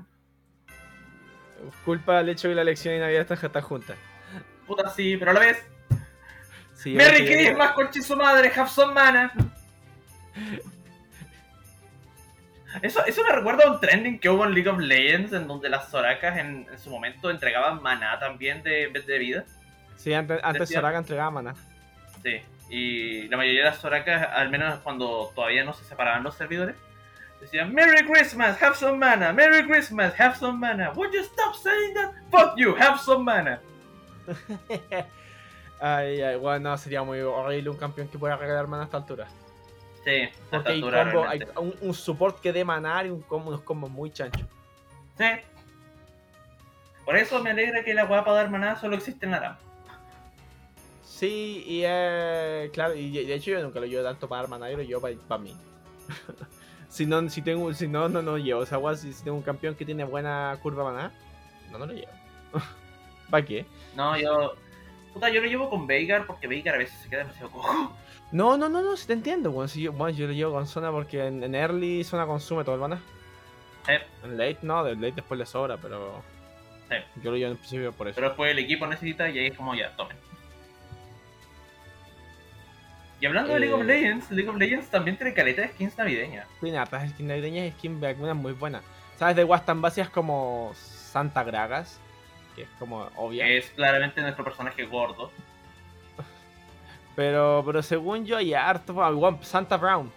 Culpa del hecho que la elección y Navidad están, están juntas. Puta, sí, pero a la vez. Sí, Merry creo que- Christmas, conche su madre, have some mana. Eso, eso me recuerda a un trending que hubo en League of Legends en donde las Sorakas en, en su momento entregaban maná también de, de vida. Sí, antes, antes Soraka entregaba mana. Sí. Y la mayoría de las Sorakas, al menos cuando todavía no se separaban los servidores, decían Merry Christmas, have some mana, Merry Christmas, have some mana. Would you stop saying that? Fuck you, have some mana. Ay, ay, bueno, no, sería muy horrible un campeón que pueda regalar mana a esta altura. Sí, a esta Porque hay, altura combo, hay un, un support que dé manar y un combo, unos combos muy chanchos. Sí. Por eso me alegra que la para dar maná solo existe en la RAM. Sí, y eh, claro, y de de hecho yo nunca lo llevo tanto para dar maná, yo lo llevo para, mí. si no, si tengo, si no, no, no llevo. O sea, igual si, si tengo un campeón que tiene buena curva maná, no, no lo llevo. ¿Para qué? No, yo. Puta, yo lo llevo con Veigar porque Veigar a veces se queda demasiado cojo. No, no, no, no, si te entiendo, bueno, si yo, bueno, yo lo llevo con zona porque en, en early zona consume todo el maná. Eh, En late no, de late después le sobra, pero yo lo llevo en principio por eso. pero después el equipo necesita y ahí es como ya, tomen. Y hablando de League of Eh. Legends, League of Legends también tiene caleta de skins navideñas. Tiene hartas skins navideñas y skins de algunas muy buenas. ¿Sabes? De igual tan básicas como Santa Gragas, que es como obvia. Es claramente nuestro personaje gordo. Pero, pero según yo, hay harto. igual Santa Brown.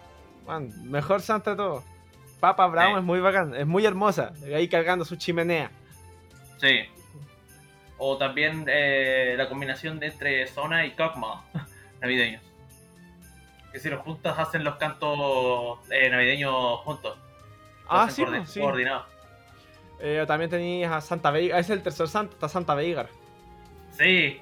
Man, mejor Santa de todo. Papa Brown Sí. es muy bacán, es muy hermosa. Ahí cargando su chimenea. Sí. O también eh, la combinación de entre Zona y Kog'Maw navideños. Los juntas hacen los cantos eh, navideños juntos. Ah, sí, coordi- pues, sí. coordinados. Eh, también tenías a Santa Veiga. Es el tercer Santa, está Santa Veigar. Sí.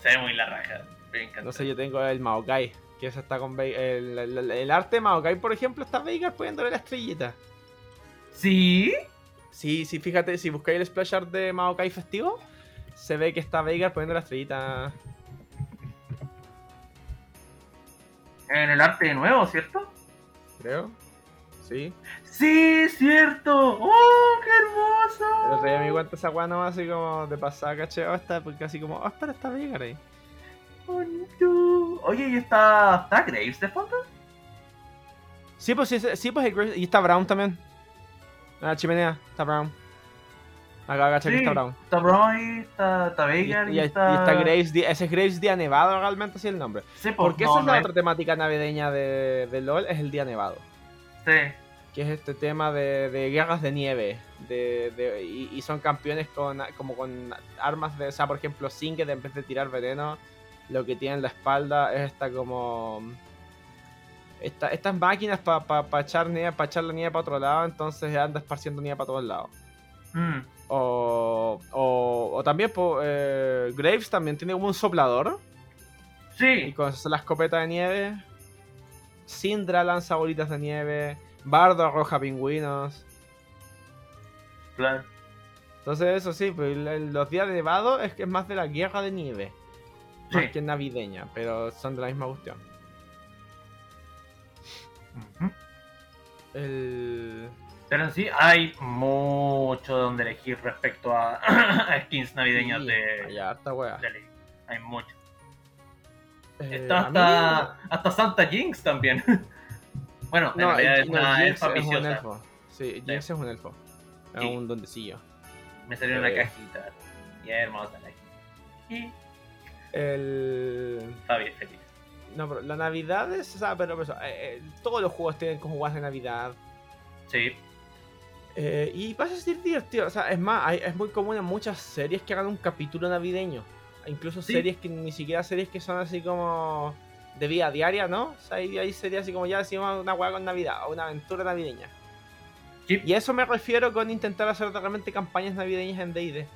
Se ve muy la raja. Me encanta. No sé, yo tengo el Maokai. Que ese está con Veigar. El, el- el arte Maokai, por ejemplo, está Veigar poniéndole la estrellita. ¿Sí? Sí, sí, fíjate, si buscáis el splash art de Maokai festivo, se ve que está Veigar poniendo la estrellita. En el arte de nuevo, ¿cierto? Creo. Sí. Sí, cierto. ¡Oh, qué El hermoso! otro día me cuenta esa nomás así como de pasada, caché. Oh, está, porque así como, oh, espera, está Veigar ahí. Bonito. Oye, ¿y está, está Graves de fondo? Sí, pues sí, sí, pues el Graves- y está Brown también. La chimenea, está Brown. Acá caché que Sí. está Brown. Está Broy, está, está Y, y- y, y está... está Graves, Di- ese es Graves Día Nevado realmente así el nombre. Sí, pues, Porque no, esa es la otra temática navideña de, de LOL, es el Día Nevado. Sí. que es este tema de, de guerras de nieve. De, de- y, y son campeones con como con armas de. O sea, por ejemplo, Singed en vez de tirar veneno, lo que tiene en la espalda es esta como. esta- estas máquinas para echar nieve, para echar la nieve para otro lado, entonces anda esparciendo nieve para todos lados. Mm. O, o, o también po, eh, Graves también tiene como un soplador. Y Sí. con eso la escopeta de nieve. Syndra lanza bolitas de nieve. Bardo arroja pingüinos. Claro. Entonces, eso sí, pues, los días de nevado es que es más de la guerra de nieve. Más Sí. que navideña, pero son de la misma cuestión. El... Pero en sí hay mucho donde elegir respecto a, a skins navideñas Sí, de, hay harta de League. Hay mucho. Eh, Está mí- hasta, hasta Santa Jinx también. bueno, en No, realidad el- es no, una Jinx elfa es un elfo. Sí, Jinx es un elfo. Es Sí. un dondecillo. Me salió una Eh. cajita. Y es hermosa la Y El... está bien feliz. No, pero la Navidad es... O sea, pero, pero, eh, eh, todos los juegos tienen como juegos de Navidad. Sí. Eh, y vas a ser divertido. O sea, es más, hay- es muy común en muchas series que hagan un capítulo navideño. Incluso Sí. series que ni siquiera series que son así como de vida diaria, ¿no? O sea, hay, hay series así como ya decimos una hueá con Navidad o una aventura navideña. Sí. Y a eso me refiero con intentar hacer realmente campañas navideñas en D&D.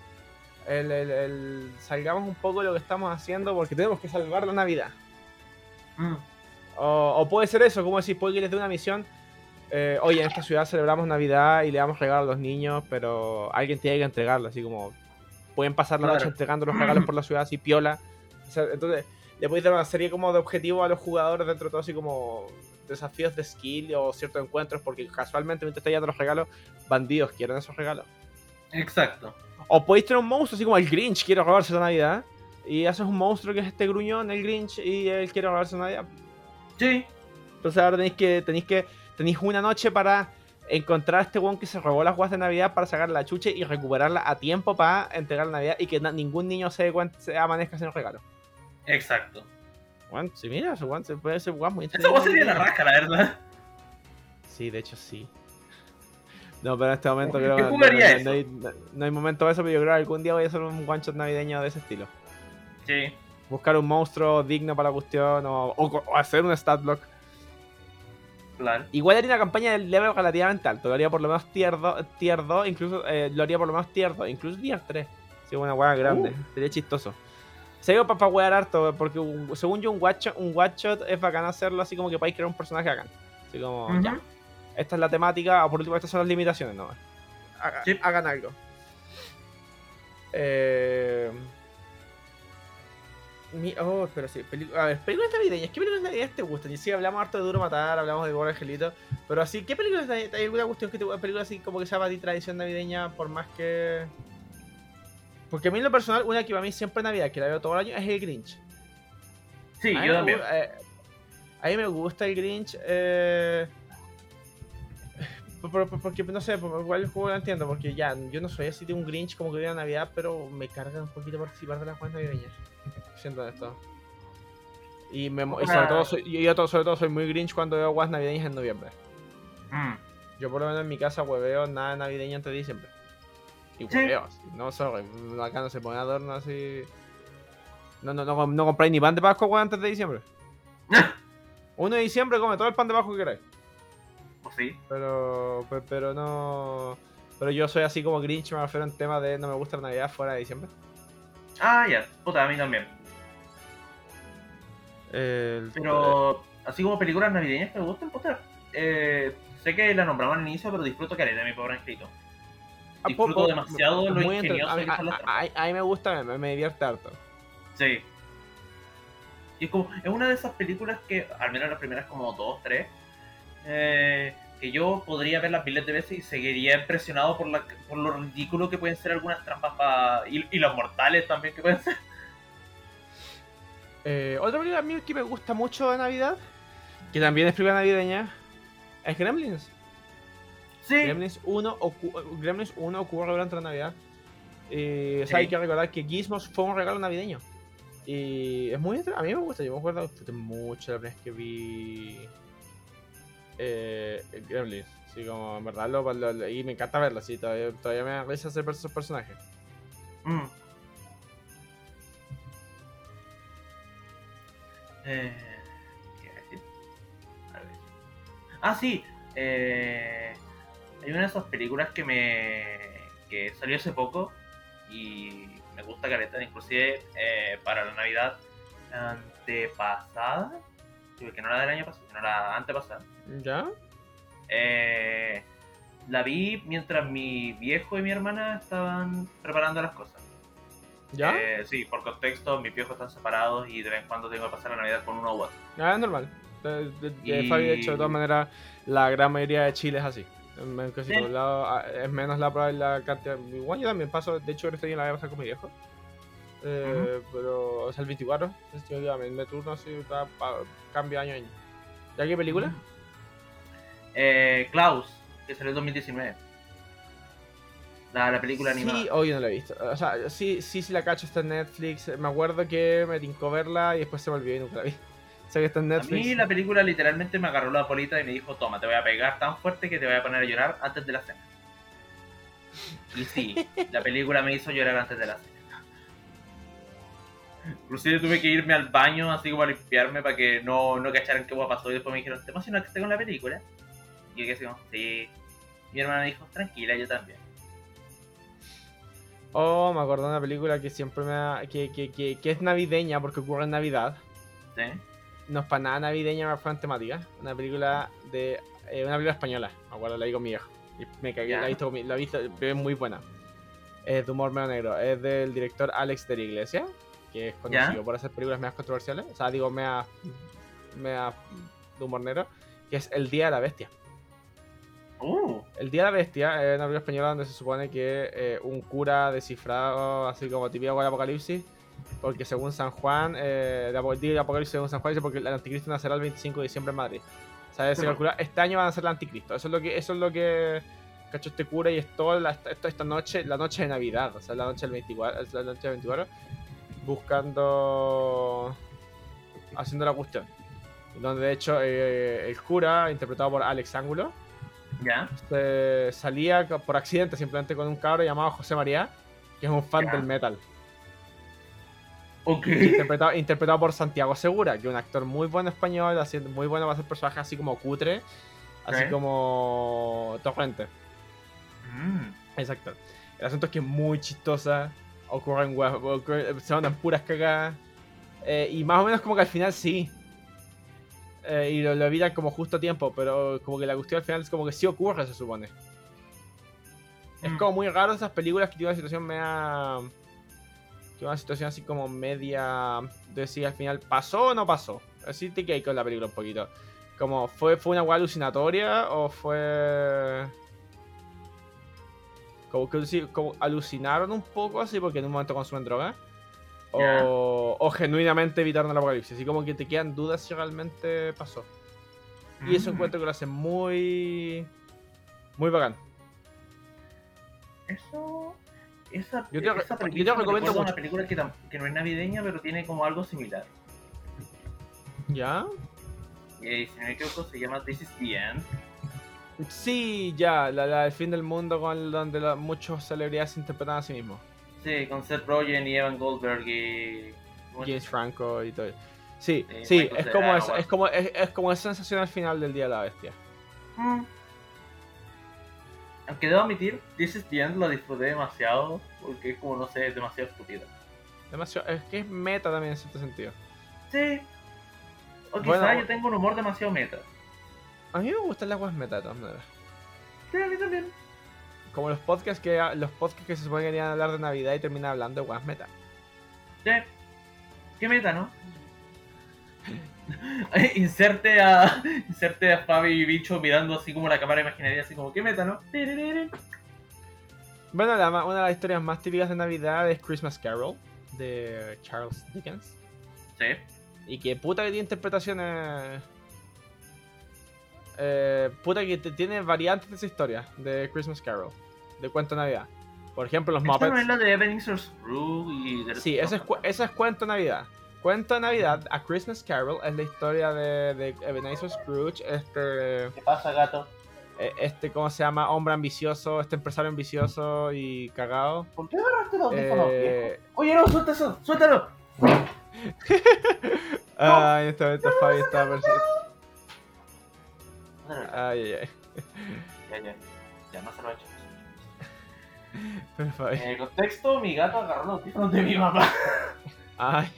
El, el- el- salgamos un poco de lo que estamos haciendo porque tenemos que salvar la Navidad. Mm. O, o puede ser eso, como decir, puede que les dé una misión. Eh, oye, en esta ciudad celebramos Navidad y le damos regalos a los niños, pero alguien tiene que entregarlo, así como pueden pasar la Claro. noche entregando los regalos por la ciudad así piola. O sea, entonces, le podéis dar una serie como de objetivos a los jugadores dentro de todo, así como desafíos de skill o ciertos encuentros, porque casualmente mientras estáis dando los regalos, bandidos quieren esos regalos. Exacto. O podéis tener un monstruo así como el Grinch quiere robarse la Navidad. Y haces un monstruo que es este gruñón, el Grinch, y él quiere robarse la Navidad. Sí. Entonces ahora tenéis que, tenéis que, tenéis una noche para encontrar a este weón que se robó las guas de Navidad para sacar la chuche y recuperarla a tiempo para entregar la Navidad y que ningún niño se, dé cuenta- se amanezca sin el regalo. Exacto. Weón, si mira, ese weón se puede ser weón muy Esa weá sería la raja, la verdad. Sí, de hecho sí. No, pero en este momento ¿Qué creo que no, no- no hay, no- hay momento de eso, pero yo creo que algún día voy a hacer un one shot navideño de ese estilo. Sí. Buscar un monstruo digno para la cuestión o, o- o hacer un stat block. Claro. Igual haría una campaña de level relativamente alto. Lo haría por lo menos tier 2, tier 2 incluso eh, lo haría por lo menos tier 2, incluso tier 3. Sí, una hueá grande. Uh. Sería chistoso. Sería para pa wear harto, porque un- según yo un shot, un one shot es bacán hacerlo así como que podéis crear un personaje bacán. Así como, ya, esta es la temática, o por último estas son las limitaciones nomás. Haga- Sí. Hagan algo. Eh... Mi, oh, pero sí, a ver, películas navideñas, ¿qué películas navideñas te gustan? Y sí, hablamos harto de Duro Matar, hablamos de Pobre Angelito, pero así, ¿qué películas navideñas? ¿Hay alguna cuestión que te película así como que sea para ti tradición navideña, por más que... Porque a mí en lo personal, una que para mí siempre es Navidad, que la veo todo el año, es el Grinch. Sí, yo también. eh, a mí me gusta el Grinch. Eh, porque no sé, igual el juego lo entiendo. Porque ya, yo no soy así de un Grinch como que viene Navidad, pero me carga un poquito participar de las juegos navideñas. Siento esto. Y, me, y sobre Ah. todo, soy, yo, sobre todo soy muy Grinch cuando veo guas navideñas en noviembre. Mm. Yo por lo menos en mi casa hueveo nada navideño antes de diciembre. Y Sí. hueveo, así, no sorry, acá no se pone adorno así. No, no, no, no compráis ni pan de Pascua weón, antes de diciembre. 1 de diciembre come todo el pan de Pascua que queráis. Pues sí. Pero, pe- pero no. Pero yo soy así como Grinch, me refiero en tema de no me gusta la Navidad fuera de diciembre. Ah, ya. Puta, a mí también. El- Pero, así como películas navideñas que me gustan, puta. Eh, sé que la nombramos al inicio, pero disfruto que de mi pobre. Ah, disfruto demasiado lo ingenioso a, mí- que son las a- a- a mí me gusta, me, me divierte harto. Sí. Y es como, es una de esas películas que, al menos las primeras como dos, tres, eh, que yo podría verlas miles de veces y seguiría impresionado por, la, por lo ridículo que pueden ser algunas trampas pa- y, y los mortales también que pueden ser. Eh, otra película a mí que me gusta mucho de Navidad, que también es película navideña, es Gremlins. Sí, Gremlins 1, ocu- Gremlins 1 ocurre durante la Navidad. Y o sea, Sí. hay que recordar que Gizmos fue un regalo navideño. Y es muy A mí me gusta, yo me acuerdo mucho la primera vez que vi eh, Gremlins. Así como, en verdad, lo, lo- y me encanta verlo, así, todavía, todavía me da risa hacer esos personajes. Mm. Eh, ¿qué iba a. Ah, sí. eh, hay una de esas películas que me que salió hace poco y me gusta careta, inclusive eh, para la Navidad antepasada, sí, que no la del año pasado, sino la antepasada. ¿Ya? Eh, la vi mientras mi viejo y mi hermana estaban preparando las cosas. ¿Ya? Eh, sí, por contexto, mis viejos están separados y de vez en cuando tengo que pasar la Navidad con uno u otro. Ah, es normal. De, de- de Y- Fabi, de hecho, de todas maneras, la gran mayoría de Chile es así. En casi Sí. todos lados, ah, es menos la la cantidad. Igual yo también paso, de hecho, este año la voy a pasar con mi viejo. Eh, Pero, o sea, el 24. Entonces, yo ya me, turno así, está pa- cambio año a año. ¿Ya qué película? Eh, Klaus, que salió en 2019. La, la película animada. Sí, hoy no la he visto. O sea, sí, sí, sí la cacho, está en Netflix. Me acuerdo que me tincó verla y después se me olvidó y nunca la vi. Sé que está en A Netflix. mí la película literalmente me agarró la bolita y me dijo, toma, te voy a pegar tan fuerte que te voy a poner a llorar antes de la cena. Y sí, la película me hizo llorar antes de la cena. Inclusive tuve que irme al baño así como a limpiarme para que no, no cacharan qué hueá pasó y después me dijeron, ¿te emocionaste con la película? Y yo así como, sí. Mi hermana me dijo, tranquila, yo también. Oh, me acordé de una película que siempre me ha- que, que, que, que es navideña porque ocurre en Navidad. ¿Sí? No es para nada navideña, me fue en temática. Una película de Eh, una película española, me acuerdo, la vi con mi viejo. Y me cagué, la he visto, con mi- la he visto, es muy buena. Es de humor medio negro. Es del director Alex de la Iglesia, que es conocido Ya. por hacer películas más controversiales. O sea, digo, mea, mea de humor negro. Que es El Día de la Bestia. Uh, El Día de la Bestia es una película española donde se supone que eh, un cura descifrado, así como típico con el apocalipsis, porque según San Juan, eh, el apocalipsis según San Juan dice porque el anticristo nacerá el 25 de diciembre en Madrid. O sea, se calcula, este año van a ser el anticristo. Eso es lo que, eso es lo que cachó este cura y es toda la- esta, esta noche, la noche de Navidad, o sea, la noche del 24, es la noche del 24, buscando, haciendo la cuestión. Donde de hecho eh, el cura, interpretado por Alex Ángulo, ya. se salía por accidente simplemente con un cabro llamado José María, que es un fan Ya. del metal. Ok. Interpretado, interpretado por Santiago Segura, que es un actor muy bueno español, haciendo, muy bueno para hacer personajes así como cutre, así como torrente. Mm, Exacto. El asunto es que es muy chistosa, ocurren, ocurren- se mandan puras cagadas, eh, y más o menos como que al final sí. Eh, y lo, lo evitan como justo a tiempo, pero como que la cuestión al final es como que sí ocurre, se supone. Es Mm. como muy raro esas películas que tienen una situación media. Que una situación así como media. De si al final pasó o no pasó. Así te quedas con la película un poquito. Como, ¿fue, fue una hueá alucinatoria o fue. Como que como alucinaron un poco así porque en un momento consumen droga? O, o genuinamente evitaron el apocalipsis. Así como que te quedan dudas si realmente pasó. Y eso mm. encuentro que lo hace muy. Muy bacán. Eso. Esa, Yo te- esa yo te película me recomiendo recuerda a mucho. una película que, no es navideña, pero tiene como algo similar. ¿Ya? Y si no me equivoco, se llama This is the End. Sí, ya, la, la del fin del mundo con donde la- muchos celebridades se interpretan a sí mismos. Sí, con Seth Rogen y Evan Goldberg y. James Franco y todo. Sí, Sí, sí, Michael es como, bueno. es, como, es, es como esa sensación al final del Día de la Bestia. Mm. Aunque debo admitir, This is the End lo disfruté demasiado porque es como, no sé, es demasiado estúpida. Demasiado, es que es meta también en cierto sentido. Sí. O quizá Bueno, yo tengo un humor demasiado meta. A mí me gustan las guas meta de todas maneras. Sí, a mí también. Como los podcasts que los podcasts que se supone que querían hablar de Navidad y terminan hablando de guas meta. Sí. Qué meta, ¿no? inserte a inserte a Fabi y Bicho mirando así como la cámara imaginaria, así como, qué meta, ¿no? Bueno, la una de las historias más típicas de Navidad es Christmas Carol de Charles Dickens. Sí. Y que puta que tiene interpretaciones. Eh, puta que te- tiene variantes de esa historia de Christmas Carol, de cuento de Navidad. Por ejemplo, los ¿Esta no es Muppets. la de Ebenezer Scrooge y... de- Sí, ese es, ese es cuento de Navidad. Cuento de Navidad, A Christmas Carol, es la historia de, de Ebenezer Scrooge, este, ¿Qué pasa, gato? eh, este, ¿cómo se llama? Hombre ambicioso, este empresario ambicioso y cagado. ¿Por qué agarraste los audífonos, Eh? Oye, no, suelta eso, suéltalo. Ah, en este momento Fabi está persiguiendo. Suéltalo. Ay, ay, ay. Ya, ya. Ya no se lo he hecho. Pero. En el contexto, mi gato agarró los audífonos de mi mamá. Ay.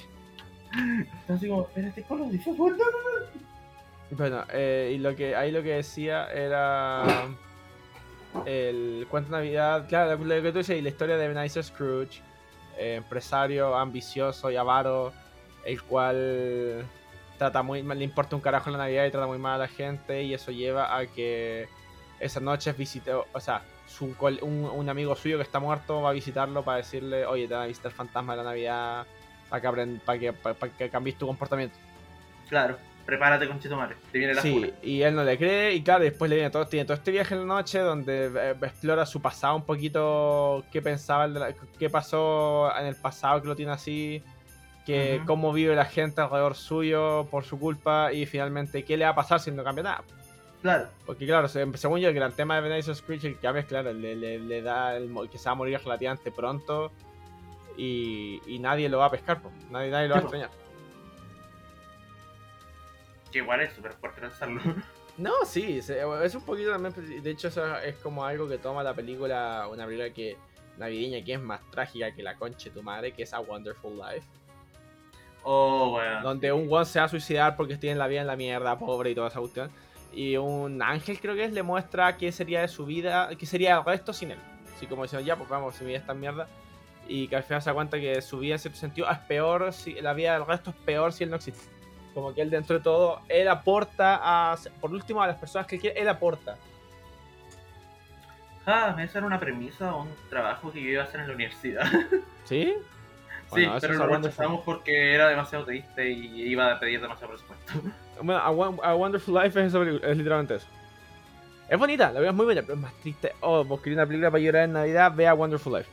Así como, espérate con los audífonos. Bueno, eh, y lo que ahí lo que decía era el cuento de Navidad, claro, lo que tú dices, y la historia de Ebenezer Scrooge, eh, empresario ambicioso y avaro, el cual trata muy mal, le importa un carajo la Navidad y trata muy mal a la gente y eso lleva a que esa noche visite, o sea, su un, un amigo suyo que está muerto va a visitarlo para decirle, oye, te van a visitar el fantasma de la Navidad para que, aprend- para que, para, para que cambies tu comportamiento. Claro, prepárate con madre. Te viene la Sí, funa. y él no le cree, y claro, después le viene todo, tiene todo este viaje en la noche donde eh, explora su pasado un poquito, qué pensaba, el de la- qué pasó en el pasado que lo tiene así, que Ujú. cómo vive la gente alrededor suyo por su culpa, y finalmente qué le va a pasar si no cambia nada. Claro. Porque claro, se- según yo, el gran tema de Benicio Screech, el que cambia es claro, le, le- le da el, mo- que se va a morir relativamente pronto, y, y nadie lo va a pescar, po. nadie, nadie lo va a extrañar. Que igual es súper fuerte lanzarlo. No, sí, es un poquito también. pues, De hecho, eso es como algo que toma la película, una película que navideña que es más trágica que la concha de tu madre, que es A Wonderful Life. Oh, bueno. Donde un one se va a suicidar porque tiene la vida en la mierda, pobre y toda esa cuestión. y un ángel creo que es, le muestra qué sería de su vida, qué sería el resto sin él. Así como diciendo, ya, pues vamos, si mi vida es esta mierda. Y que al final se da cuenta que su vida en cierto sentido es peor, si la vida del resto es peor si él no existe. Como que él dentro de todo, él aporta a, por último, a las personas que quiere, él aporta. Ah, esa era una premisa o un trabajo que yo iba a hacer en la universidad. ¿Sí? Sí, Bueno, pero lo a rechazamos porque era demasiado triste y iba a pedir demasiado presupuesto. Bueno, a, a Wonderful Life es, esa película, es literalmente eso. Es bonita, la verdad es muy buena, pero es más triste. Oh, vos querés una película para llorar en Navidad, vea Wonderful Life.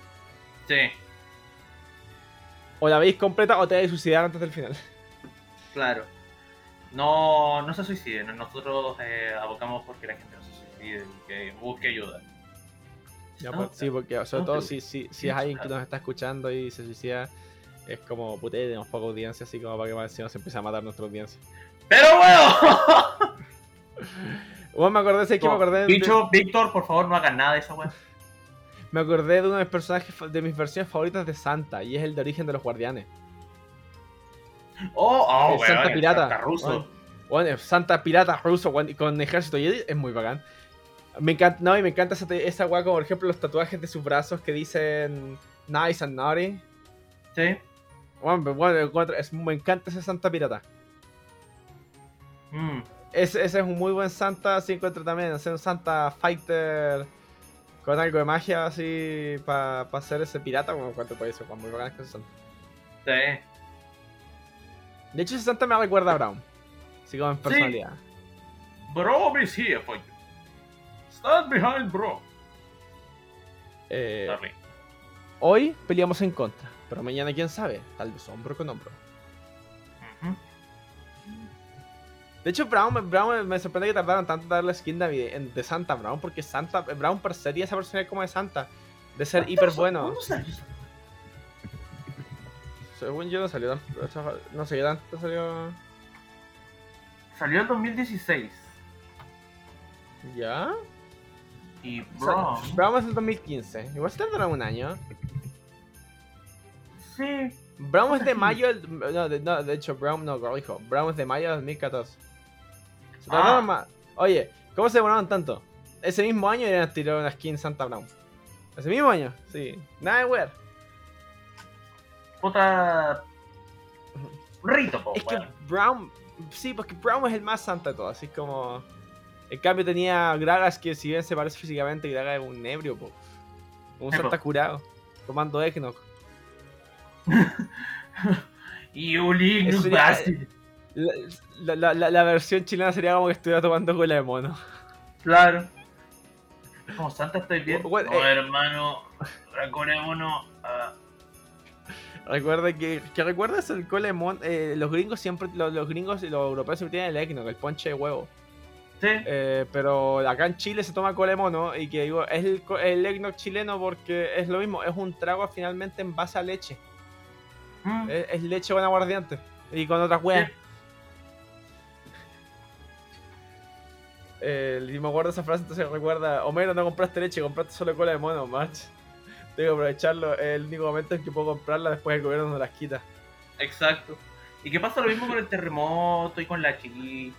Sí, O la veis completa o te vais a suicidar antes del final. claro. No, no se suiciden, nosotros eh, abocamos porque la gente no se suicide y que busque ayuda. No, pues, sí, porque sobre no, todo si, si, si es alguien que nos está escuchando y se suicida, es como, puta, tenemos poca audiencia, así como para que más encima se empiece a matar nuestra audiencia. ¡Pero bueno! Bueno, me acordé, sé que me acordé de, Bicho, Víctor, por favor, no hagas nada de esa weá. me acordé de uno de mis personajes, de mis versiones favoritas de Santa, y es el de origen de los guardianes. Oh, oh, weón, Santa pirata. Santa ruso. Bueno, Santa pirata ruso weón, y con ejército Jedi es muy bacán. Me encanta, no, y me encanta esa, esa weá como por ejemplo los tatuajes de sus brazos que dicen nice and naughty. Sí. Bueno, bueno, es- me encanta ese Santa pirata. Mm. Ese, ese es un muy buen Santa, así encuentro también, hacer un Santa Fighter con algo de magia así para hacer ese pirata, como encuentro por eso, muy bacán que son. Sí. De hecho ese Santa me recuerda a Brown, así como en personalidad. Bro is here for you. Stand behind, bro. Eh, hoy peleamos en contra, pero mañana quién sabe, tal vez hombro con hombro. De hecho, Brown, me- Brown me sorprende que tardaron tanto en darle skin de, de Santa Brown, porque Santa Brown per se tiene esa personalidad como de Santa, de ser hiper bueno. ¿Cuándo salió? Según yo no salió no salió tanto, salió... Salió en 2016. ¿Ya? Y O bro. sea, Brown es del 2015, igual se tardaron un año. Sí. Brown es de mayo, del- no, de, no, de hecho Brown no, corrijo, Brown es de mayo de 2014. Se Ah. más. Oye, ¿cómo se demoraron tanto? Ese mismo año ya tiraron una skin Santa Brown. Ese mismo año, sí. Wear. Puta. Rito, po, Es que. Brown, sí, porque Brown es el más santa de todos, así como... En cambio tenía Gragas que si bien se parece físicamente, Gragas es un ebrio, po. Un santa curado, tomando Eggnog. Y Uli, Eso no basti. La, la- la- la versión chilena sería como que estuviera tomando cola de mono. Claro. Es como Santa, estoy bien. Bueno, no, eh. hermano. Recordémonos. ah, Recuerda que, que recuerdas el cola de mono, eh, los gringos siempre, los, los gringos y los europeos siempre tienen el Eggnog, el ponche de huevo. sí. Eh, pero acá en Chile se toma cola de mono y que digo, es el, el eggnog chileno porque es lo mismo, es un trago finalmente en base a leche. Mm. Es, es leche con aguardiente y con otras weas. Sí. Eh, y me acuerdo esa frase, entonces recuerda, Homero, no compraste leche, compraste solo cola de mono, match. Tengo que aprovecharlo, es el único momento en que puedo comprarla después el gobierno nos las quita. Exacto. Y que pasa lo mismo con el terremoto y con la chicha.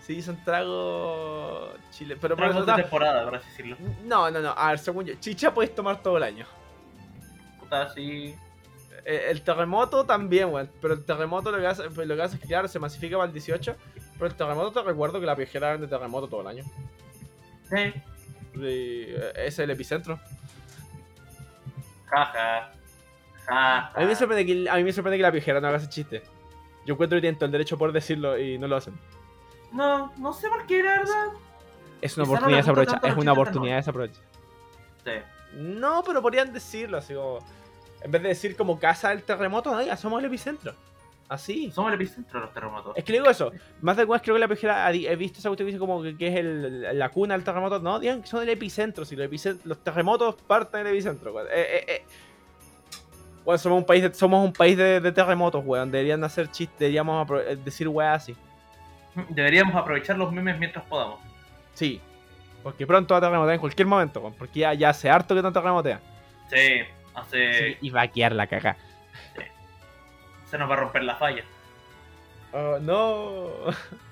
Sí, son tragos chile, pero por Tragos de temporada, por así decirlo. No, no, no, a ver, según yo, chicha puedes tomar todo el año. Puta, así. Eh, El terremoto también, weón. Pero el terremoto lo que, hace, pues, lo que hace es que, claro, se masifica para el 18. Pero el terremoto te recuerdo que la pijera era de terremoto todo el año. Sí. Y, eh, es el epicentro. Jaja. Ja, A mí me ja. sorprende que, a mí me sorprende que la pijera no haga ese chiste. Yo encuentro que tienen todo el derecho por decirlo y no lo hacen. No, no sé por qué, la verdad. Es una Quizá no oportunidad gusta desaprovechada. Es una oportunidad desaprovechada. Sí. No, pero podrían decirlo así como. En vez de decir como casa del terremoto, no, somos el epicentro. Así. Somos el epicentro de los terremotos. Es que digo eso. Más de alguna vez creo que la pejera he visto esa cuestión que dice como que, que es el- la cuna del terremoto. No, digan que son el epicentro. Si los, epicent- los terremotos parten del epicentro, weón. Eh, eh, eh. Weón, somos un país de, somos un país de, de terremotos, weón. Deberían hacer chistes, deberíamos eh, decir weas así. Deberíamos aprovechar los memes mientras podamos. Sí. Porque pronto va a terremotear en cualquier momento, weón. Porque ya, ya hace harto que no terremotea. Sí, hace. Sí, y va a quedar la caga. Se nos va a romper la falla. Oh, no.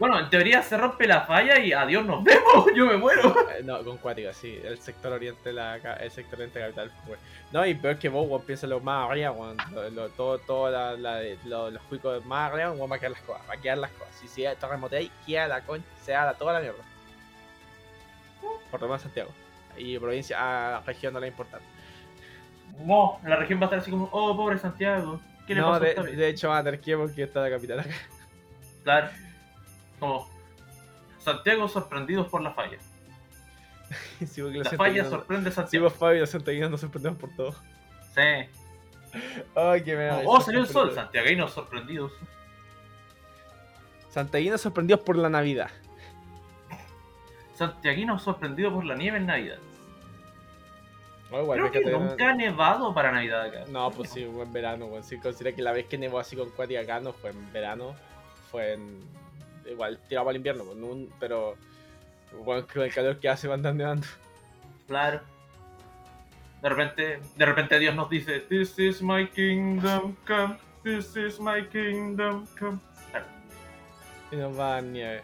Bueno, en teoría se rompe la falla y adiós, nos vemos. Yo me muero. Eh, No, con cuática, sí. El sector oriente, la, el sector oriente la capital fue. No, y peor que vos, weón, piensa lo más arriba, weón. Todo, todo la, la, lo- los cuicos más arriba, weón, va a quedar las cosas. Va a quedar las cosas. Si se terremotea ahí, queda la concha, se da toda la mierda. Por lo menos Santiago. Y provincia, a región no le importa. No, la región va a estar así como, oh, pobre Santiago. ¿Qué le No, pasó a de, de hecho, va a tener que porque está la capital acá. Claro. Como, Santiago sorprendidos por la falla. Sí, La falla sorprende a Sí, Santiago. vos, Fabio, los santiaguinos nos sorprendemos por todo. Sí. Ay, qué me Oh, risa, salió el sol. Santiaguinos sorprendidos. Santiaguinos sorprendidos por la Navidad. Santiaguinos sorprendidos por la nieve en Navidad. Oh, Creo que fíjate, nunca ha nevado para Navidad acá. No, pues sí, fue en verano, weón. Si considera que la vez que nevó así con Cuati acá no fue en verano, fue en. Igual, tirado al invierno, pues, no pero. Bueno, con el calor que hace va a andar nevando. Claro. De repente, de repente Dios nos dice, This is my kingdom come, this is my kingdom come. Claro. Y nos va a nieve.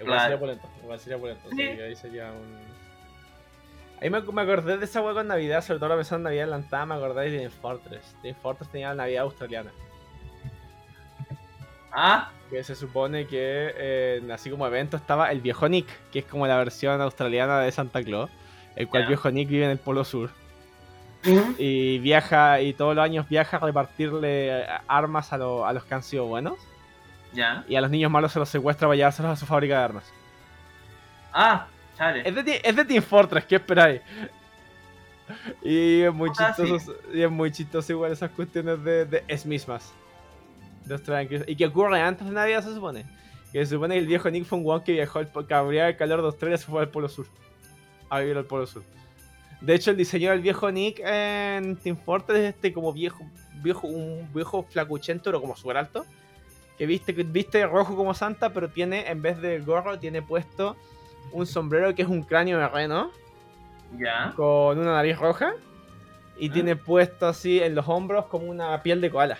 Igual Claro. sería polento, igual sería polento. Sí. Sí, ahí sería un. Ahí me, me acordé de esa weá con Navidad, sobre todo la pensando en Navidad adelantada, me acordé de Team Fortress. Team Fortress tenía la Navidad australiana. Ah, Que se supone que eh, así como evento estaba el viejo Nick, que es como la versión australiana de Santa Claus, el cual Ya. viejo Nick vive en el Polo Sur. Y viaja, y todos los años viaja a repartirle eh, armas a, lo- a los que han sido buenos. ya. Y a los niños malos se los secuestra para llevárselos a su fábrica de armas. Ah, chale. Es de, es de Team Fortress, ¿qué esperáis? Y es muy Ah, sí. chistoso, y es muy chistoso igual esas cuestiones de, de es mismas. De. Y que ocurre antes de Navidad se supone. Que se supone que el viejo Nick fue un que viajó al el calor de Australia y se fue al Polo Sur. A vivir al Polo Sur. De hecho, el diseño del viejo Nick en Team Fortress es este como viejo, viejo, un viejo flacuchento, pero como súper alto. Que viste, que viste rojo como Santa, pero tiene, en vez del gorro, tiene puesto un sombrero que es un cráneo de reno Ya. con una nariz roja y Ah. tiene puesto así en los hombros como una piel de koala.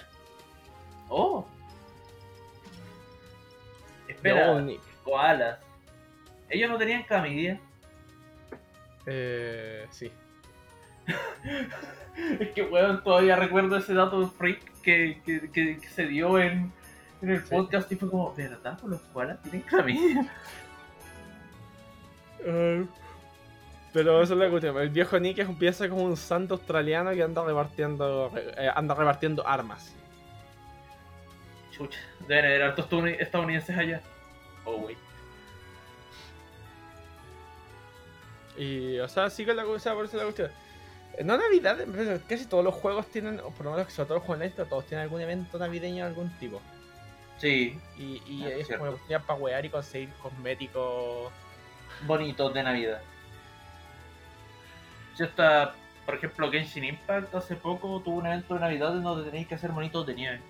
Oh. De Espera, koalas. Ellos no tenían camidia. Eh, sí. Es que, weón, todavía recuerdo ese dato freak que, que, que- que se dio en, en el Sí. podcast y fue como, ¿verdad? ¿Los koalas tienen camidia? Eh, pero eso es la cuestión. El viejo Nick es un pieza como un santo australiano que anda repartiendo eh, anda repartiendo armas. Chucha, deben haber hartos estadouni- estadounidenses allá. Oh, wey. Y, o sea, sí que la cosa, por eso la cuestión. No Navidad, casi todos los juegos tienen, o por lo menos sobre todo los juegos en esto, todos tienen algún evento navideño de algún tipo. Sí, Y, y Ah, es como la oportunidad para wear y conseguir cosméticos. Bonitos de Navidad. Yo hasta, por ejemplo, Genshin Impact hace poco tuvo un evento de Navidad donde tenéis que hacer monitos de nieve.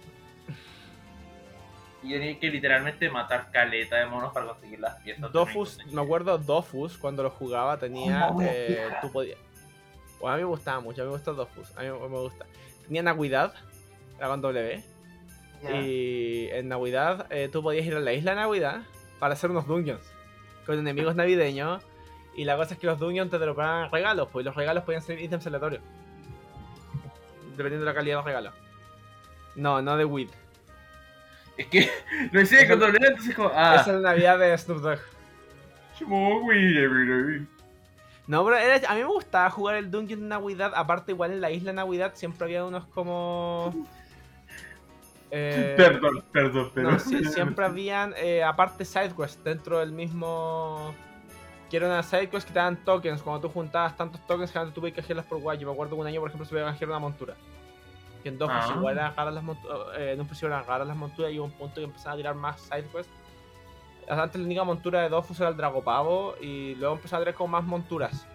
Y tenéis que literalmente matar caleta de monos para conseguir las piezas. Dofus, me acuerdo Dofus cuando lo jugaba tenía. Oh, eh, tú podías. Bueno, a mí me gustaba mucho, a mí me gusta Dofus, a mí me gusta. Tenía Navidad, era con W. Y en Navidad eh, tú podías ir a la isla de Navidad para hacer unos dungeons con enemigos navideños. Y la cosa es que los dungeons te dropaban regalos, pues y los regalos podían ser ítems aleatorios. Dependiendo de la calidad de los regalos. No, no de Weed. Es que Eso- cuando leía, entonces como, ah, Esa es la Navidad de Snoop Dogg. weed every day. No, pero era- a mí me gustaba jugar el Dungeon de Navidad. Aparte, igual en la isla de Navidad siempre había unos como. Eh, Perdón, perdón, No, perdón. sí, siempre habían, eh, aparte, sidequests dentro del mismo. Que eran sidequests que te daban tokens. Cuando tú juntabas tantos tokens, que tú podías canjearlas por guay. Yo me acuerdo que un año, por ejemplo, se podía canjear una montura. Que en dos Ah. igual eran raras las monturas. en un principio eran raras las monturas y hubo un punto que empezaban a tirar más sidequests. Antes la única montura de Dofus era el Dragopavo y luego empezaron a tirar como más monturas.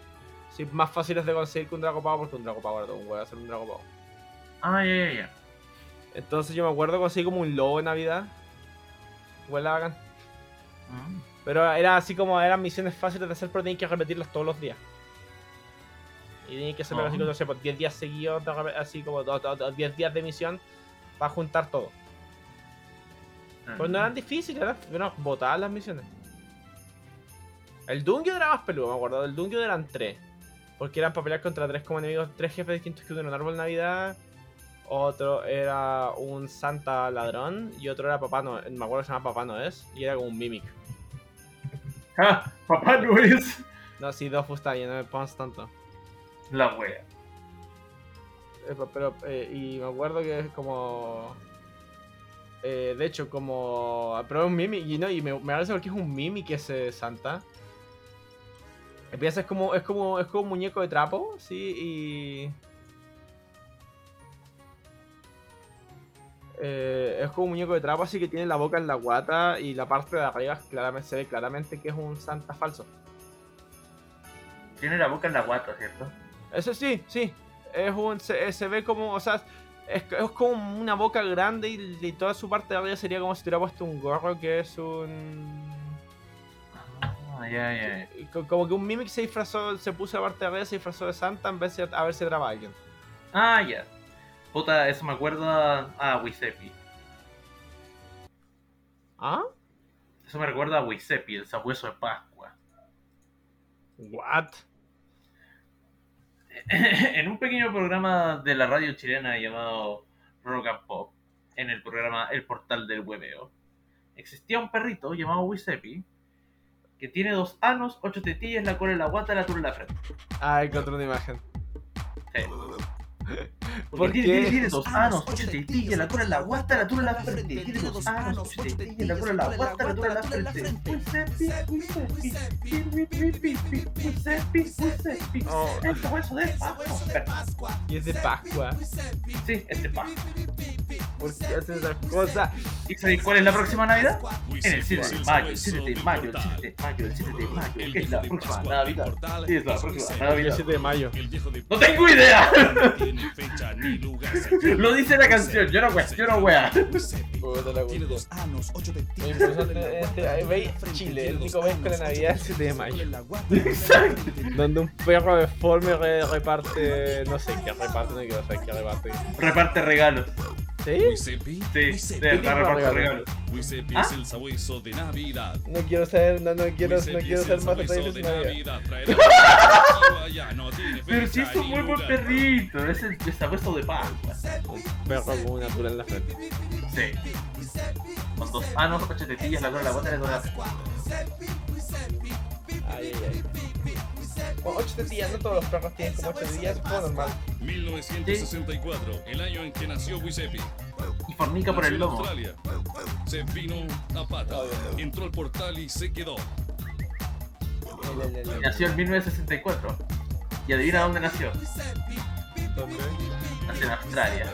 Sí, más fáciles de conseguir que un Dragopavo porque un Dragopavo era todo un huevo hacer un Dragopavo. Ah, ya, ya, ya. Entonces yo me acuerdo que conseguí como un lobo en Navidad. Igual la. Mm. Pero era así como eran misiones fáciles de hacer, pero tenías que repetirlas todos los días. Y tenías que hacerlo Ah. así como, no sé, por 10 días seguidos, así como do- do- do- 10 días de misión para juntar todo. Pues no eran difíciles, eran, eran botadas las misiones. El Dungio era más peludo, me acuerdo. El Dungio eran tres. Porque eran para pelear contra tres como enemigos, tres jefes distintos que uno era un árbol de Navidad. Otro era un Santa ladrón. Y otro era Papá Noel. Me acuerdo que se llama Papá Noel. Y era como un Mimic. ¡Ah! Papá no es No, sí, dos está bien, no me pongas tanto. la wea. Eh, Pero, eh, y me acuerdo que es como. eh, de hecho, como. Pero es un Mimic. Y, no, y me, me parece porque es un Mimic ese Santa. Empieza es como. Es como. Es como un muñeco de trapo, sí, y. Eh, es como un muñeco de trapo, así que tiene la boca en la guata y la parte de arriba claramente, se ve claramente que es un Santa falso. Tiene la boca en la guata, ¿cierto? Eso sí, sí. Es un, se, se ve como, o sea, es, es como una boca grande y, y toda su parte de arriba sería como si tuviera puesto un gorro que es un... Ah, ya, ya. y co- Como que un Mimic se disfrazó, se puso la parte de arriba, se disfrazó de Santa en vez de a ver si traba a alguien. Ah, ya. Puta, eso me acuerda a Wisepi. ¿Ah? Eso me recuerda a Wisepi, el sabueso de Pascua. What? en un pequeño programa de la radio chilena llamado Rock and Pop, en el programa El Portal del Hueveo, existía un perrito llamado Wisepi que tiene dos anos, ocho tetillas, la cola en la guata y la tula en la frente. Ah, encontré una imagen. Sí. ¿Por Porque tiene, dos anos, ocho tetillas, la cola en la guata, la tula en la frente. Tiene dos anos, ocho tetillas, la cola en la guata, la tula en la frente. Oh. El sabueso de Pascua. Y es de Pascua. Sí, este Pascua. ¿Por qué hacen esas cosas? ¿Y sabéis cuál es la próxima Navidad? En el 7 de mayo, el 7 de mayo, el 7 de mayo, el 7 de mayo, es la próxima Navidad. Sí, es la próxima El Navidad. 7 de mayo. ¡No tengo idea! Fecha ni lugar. Lo dice la canción, yo no cuestiono, wea. Tiene wea. dos anos, ocho este, veis Chile, el único país con la Navidad es el 7 de mayo. Exacto. Donde un perro deforme re- reparte. No sé qué reparte, no quiero saber qué reparte. Reparte regalos. ¿Sí? Wisepi. Sí, de verdad reparte regalos. ¿Ah? es el sabueso de Navidad. No quiero saber, no, no quiero, no quiero ser más sabueso detalles de de Navidad. Pero si es un muy buen perrito, es el el sabueso de Pascua. Un perro con una tula en la frente. Sí. Con dos anos, ocho tetillas, la cola la en la frente. Ay, ay, ay. Con 8 tetillas, no todos los perros tienen como 8 tetillas, es como normal. 1964, el año en que nació Wisepi. Y fornica por el lomo. Australia. Se vino a pata. Entró al portal y se quedó. Le, le, le, le. Nació en 1964. Y adivina dónde nació. ¿Dónde? Nació en Australia.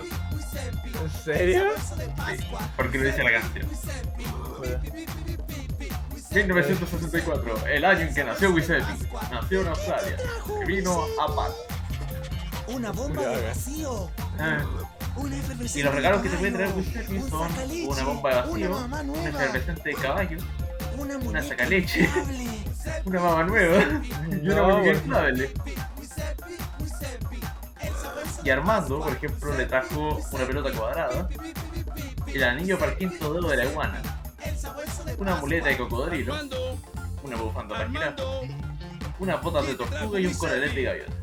¿En serio? Sí, porque lo dice la canción. Bueno, 1964, el año en que nació Wisepi. Nació en Australia. Y vino a Pat. Una bomba de eh. vacío. Ah, Y los regalos que te puede traer un son una bomba de vacío, un efervescente de caballo, una, sacaleche. una mamá nueva y una muñeca inflable. Y Armando, por ejemplo, le trajo una pelota cuadrada, el anillo para el quinto dedo de la iguana, una muleta de cocodrilo, una bufanda para girar, Armando. unas botas de tortuga y un colalete de gaviota.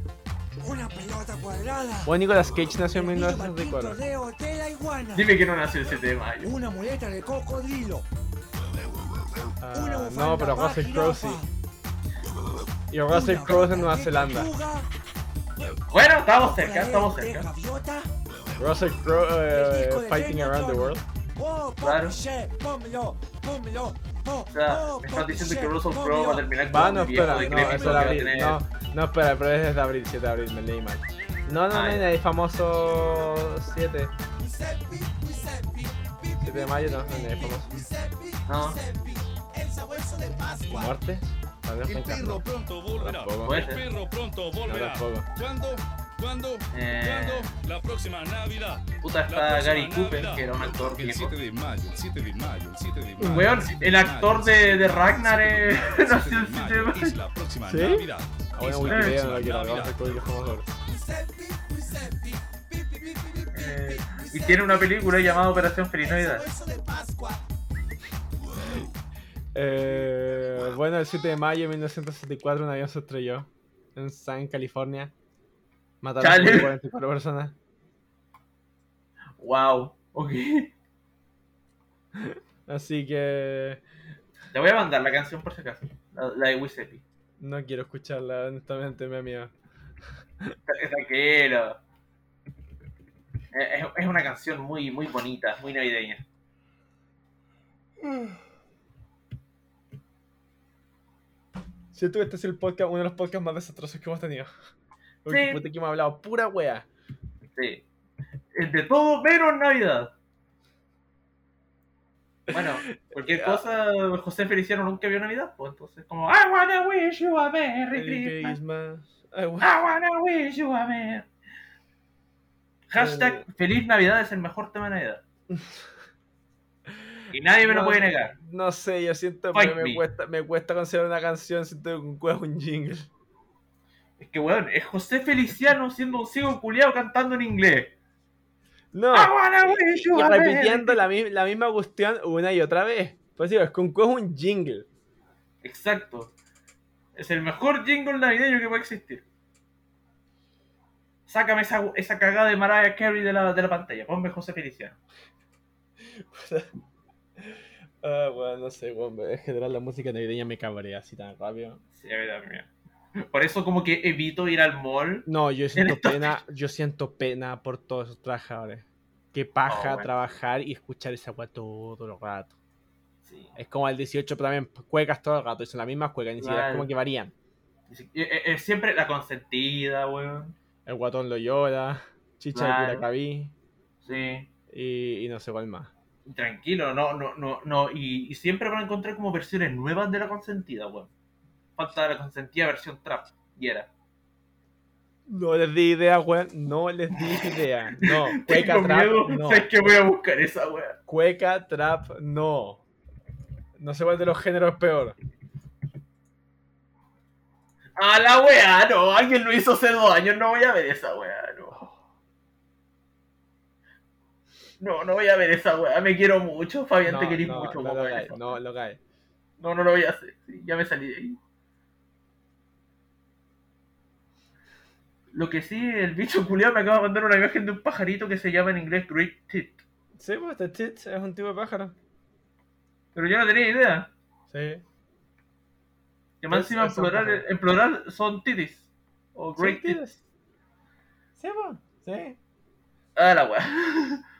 Una pelota cuadrada. Bueno, Nicolas Cage nació en el anillo para el 1964. quinto dedo de la iguana. Dime que no nació el 7 de mayo. Una muleta de cocodrilo. Una Ah, no, pero Russell Crowe sí. Y Russell Una Crowe es en Nueva Zelanda. Bueno, estamos cerca, estamos cerca. Russell Crowe de Fighting Around the. World. Oh, Claro. Poppy, pónmelo, pónmelo. Oh, O sea, oh, me estás diciendo que Russell. Crowe va a terminar Va, como no, un viejo espera, no, decrépito es que de va a abril. tener- No, no, espera, pero es de abril, 7 de abril, me leí mal. No, no, Ah, no, ya. el famoso 7. 7 de mayo, no, no, el famoso. No, ¿Muerte? El perro pronto volverá. El perro pronto volverá. ¿Cuándo? Eh. ¿Cuándo? La próxima Navidad. puta La está Gary Cooper, Navidad. que era un actor El viejo. 7 de mayo, el 7 de mayo, el 7 de mayo. Weón, el actor de, de Ragnar eh, El 7 nació de el 7 de mayo es la próxima ¿Sí? Navidad. Ah, la Wikipedia próxima lo quiero, vamos a. Eh, y tiene una película llamada Operación Feliz Navidad. Eh, bueno, el 7 de mayo de 1964 un avión se estrelló en San California. Mataron Chale. a 44 personas. Wow. Ok. Así que Te voy a mandar la canción por si acaso. La, la de Wisepi. no quiero escucharla, honestamente, me miedo. Tranquilo. Es, es- es una canción muy, muy bonita, muy navideña. Siento que este es el podcast, uno de los podcasts más desastrosos que hemos tenido. Porque Sí. puta que hemos hablado pura wea. Sí. Es de todo menos Navidad. Bueno, cualquier cosa, José Feliciano nunca vio Navidad, pues entonces como I wanna wish you a Merry Christmas. I wanna wish you a Merry Hashtag Feliz Navidad es el mejor tema de Navidad. Y nadie me lo puede negar. No sé, yo siento que me, me. cuesta, me cuesta considerar una canción, siento que un es un jingle. Es que weón, es José Feliciano siendo un ciego culiado cantando en inglés. No, y repitiendo la, la misma cuestión una y otra vez. Pues digo, es que un es un jingle. Exacto. Es el mejor jingle navideño que puede existir. Sácame esa, esa cagada de Mariah Carey de la, de la pantalla. Ponme José Feliciano. Ah, bueno, no sé, weón, en general la música navideña me cabrea así tan rápido. Sí, a a ver. Por eso como que evito ir al mall. No, yo siento esta- pena, yo siento pena por todos esos trabajadores. Qué paja Oh, bueno. trabajar y escuchar esa weá todo el rato. Sí. Es como el 18, pero también cuecas todo el rato, y son las mismas cuecas, ni siquiera es como que varían. Es, es- es siempre la consentida, weón. El guatón lo llora, chicha de Curacaví Sí. y, y no sé cuál más. Tranquilo, no, no, no, no. Y, y siempre van a encontrar como versiones nuevas de la consentida, weón. Falta la consentida versión trap. Y era. No les di idea, weón. No les di idea. No, cueca Tengo trap, miedo. no. ¿Sabes que voy a buscar esa weón? Cueca trap, no. No sé cuál de los géneros es peor. A la weá, no, alguien lo hizo hace dos años, no voy a ver esa weá, no. No, no voy a ver esa weá, me quiero mucho, Fabián, No, te querís no, mucho, no, lo cae, no, lo cae. no, no lo voy a hacer, sí, ya me salí de ahí. Lo que sí, el bicho culiado me acaba de mandar una imagen de un pajarito que se llama en inglés Great Tit. Sí, pues este tit es un tipo de pájaro. Pero yo no tenía idea. Sí. Que más encima en plural, pájaro. en plural son titis. O Great Sí, Tit. tits. Sí, pues. Sí. Ah, la weá.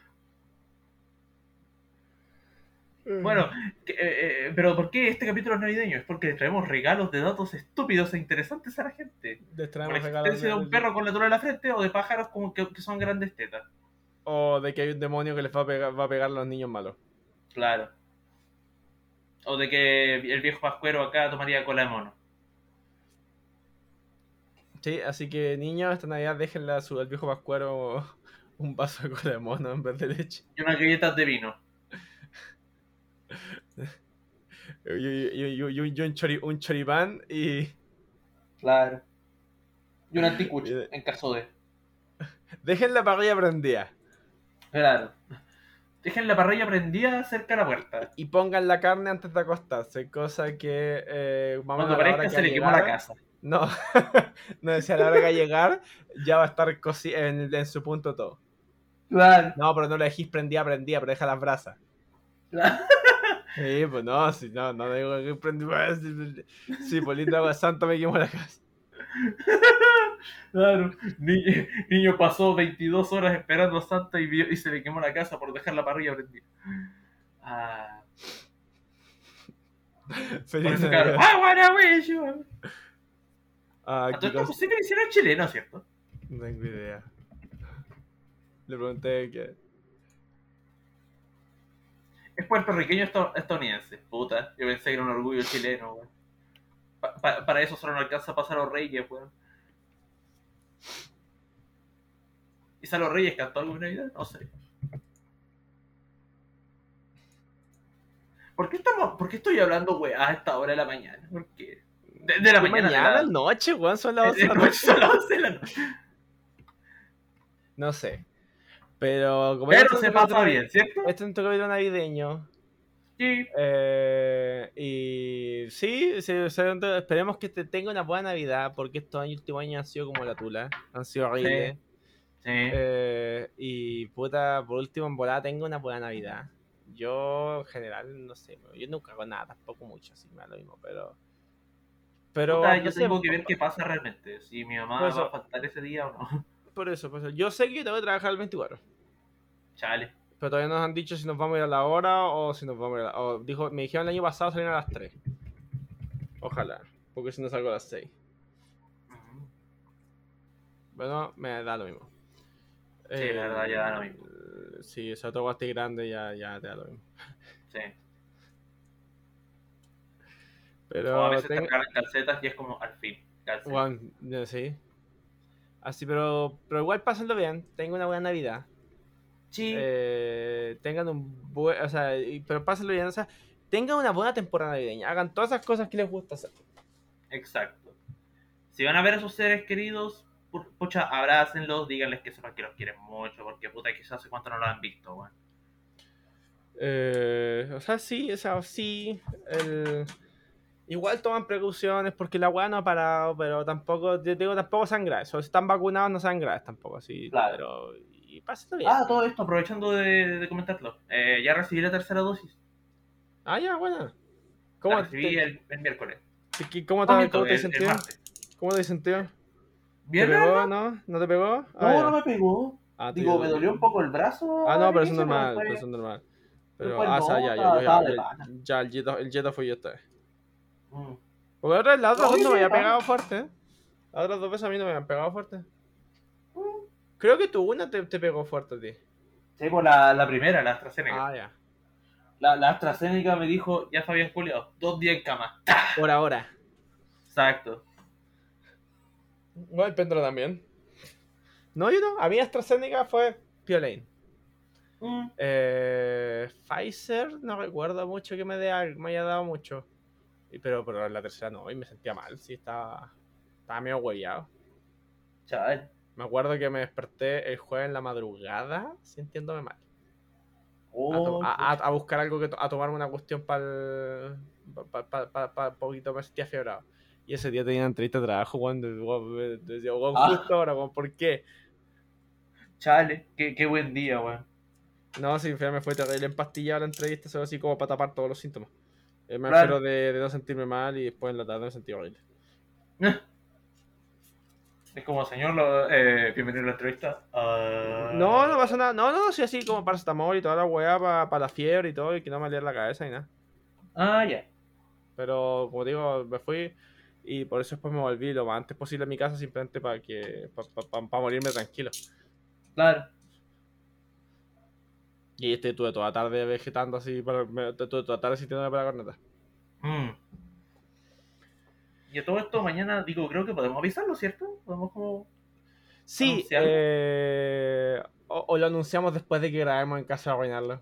Bueno, eh, eh, pero ¿por qué este capítulo es navideño? Es porque le traemos regalos de datos estúpidos e interesantes a la gente. Les traemos la regalos existencia de un perro con la tula en la frente o de pájaros como que, que son grandes tetas. O de que hay un demonio que les va a pegar, va a pegar a los niños malos. Claro. O de que el viejo pascuero acá tomaría cola de mono. Sí, así que niños, esta Navidad déjenle al viejo pascuero un vaso de cola de mono en vez de leche. Y unas galletas de vino. Y, y- y- y- y- y un, chori- un choripán y Claro. Y un anticucho, en caso de. dejen la parrilla prendida. Claro. Dejen la parrilla prendida cerca de la puerta. Y pongan la carne antes de acostarse, cosa que eh, Cuando la parezca que se le quemó la casa. No, no decía a la hora que llegar ya va a estar en, en su punto todo. Claro. No, pero no lo dejéis prendida, prendida, pero deja las brasas. claro. Sí, pues no, si no, no digo que prendí. Sí, por linda agua santa me quemó la casa. Claro, Ni- niño pasó 22 horas esperando a Santa y, vio- y se le quemó la casa por dejar la parrilla prendida. Ah, por Feliz eso, claro, Navidad. I wanna wish you. Ah, A todo esto cosa- posible hiciera chileno, ¿cierto? No tengo idea. Le pregunté que. Es puertorriqueño esta- estadounidense. Puta, yo pensé que era un orgullo chileno, weón. Pa- pa- para eso solo no alcanza a pasar a los reyes, weón. ¿Y los reyes cantó algo en Navidad? No sé. ¿Por qué, estamos, ¿Por qué estoy hablando, weá, a esta hora de la mañana? ¿Por qué? De, de la ¿Qué mañana. mañana, de la- noche, weón, son las 11 de la noche, noche. son las 11 de la noche. No sé. Pero como Pero se pasa bien, ¿cierto? Este es un capítulo navideño. Sí, Eh, y sí, sí, esperemos que te tenga una buena Navidad, porque estos años, últimos años han sido como la tula, han sido horribles. sí. Eh, y puta, por último, en volada tengo una buena Navidad. Yo, en general, no sé, yo nunca hago nada, tampoco mucho, así me da lo mismo, pero. Pero. Puta, no yo sé, tengo que ver qué pasa realmente. Si mi mamá Por eso- va a faltar ese día o no. Por eso, por eso. Yo sé que tengo que trabajar el 24. Chale. Pero todavía no nos han dicho si nos vamos a ir a la hora o si nos vamos a ir a la... o dijo, me dijeron el año pasado salir a las 3. Ojalá. Porque si no salgo a las 6. Ujú. Bueno, me da lo mismo. Sí, la verdad, ya da lo mismo. eh, Sí, ese otro guasti grande ya, ya te da lo mismo. Sí. Pero... O a veces te regalan calcetas y es como al fin. calcetas. Sí. Así, pero, pero igual pásenlo bien. Tengo una buena Navidad. Sí. Eh, tengan un buen. O sea, pero pásenlo bien. O sea, tengan una buena temporada navideña. Hagan todas esas cosas que les gusta hacer. Exacto. Si van a ver a sus seres queridos, pu- pucha, abrácenlos, díganles que sepan que los quieren mucho, porque puta, quizás hace cuánto no lo han visto, weón. Eh, o sea, sí, o sea, sí. el- Igual toman precauciones porque la weá no ha parado, pero tampoco, yo digo, tampoco sean graves. O si están vacunados, no sean graves tampoco, así. Claro. Pero. Y pásenlo bien. Ah, todo esto, aprovechando de, de comentarlo. Eh, ya recibí la tercera dosis. Ah, ya, bueno. La ¿Cómo recibí te, el, el miércoles. te- cómo No, te, cómo te martes. ¿Cómo te sentido? ¿Te ¿Bien, pegó, verdad? no? ¿No te pegó? No, Ah, ya. no me pegó. Ah, te Digo, me dolió un poco el brazo. Ah, no, pero eso es normal, pero eso es normal. Pero, ah, no, ya, ya, ya, ya, el Jetta fui yo esta vez. Porque la otra, la otra No, me había pegado fuerte, ¿eh? Las otras dos veces a mí no me habían pegado fuerte. Creo que tú una te, te pegó fuerte a ti. Sí, pues la, la primera, la AstraZeneca. Ah, ya. La, la AstraZeneca me dijo, ya Fabián Julio, dos días en cama. Por ahora. Exacto. No, el péndulo también. No, yo no. A mí AstraZeneca fue Piolane. Mm. Eh, Pfizer, no recuerdo mucho que me, dé algo- me haya dado mucho. Y- Pero, pero la tercera no, y me sentía mal, sí, estaba, estaba medio hueveado. Chaval. Me acuerdo que me desperté el jueves en la madrugada sintiéndome mal. A, Oh, a- a- a buscar algo que to- a tomarme una cuestión para pa, pa, pa- poquito me sentía fiebrado. Y ese día tenía entrevista de trabajo, me- Decía, weón, Ah. justo ahora, weón, ¿por qué? chale, qué, qué buen día, weón. No, sí, me fue terrible empastillado la entrevista, solo así como para tapar todos los síntomas. Eh, me Claro. de, de no sentirme mal y después en la tarde me sentí horrible. Es como, señor, lo- eh, bienvenido a la entrevista. Ah. No, no pasa nada. No, no, sí, así como paracetamol y toda la weá para la fiebre y todo, y que no me liera la cabeza y nada. Ah, ya. Pero como digo, me fui y por eso después me volví lo más antes posible a mi casa simplemente para que para morirme tranquilo. Claro. Y este tuve toda la tarde vegetando así, para, me, toda la tarde sintiéndome para la corneta. Mm. Y a todo esto, mañana, digo, creo que podemos avisarlo, ¿cierto? Podemos como... Sí, eh, o, o lo anunciamos después de que grabemos en casa de arruinarlo.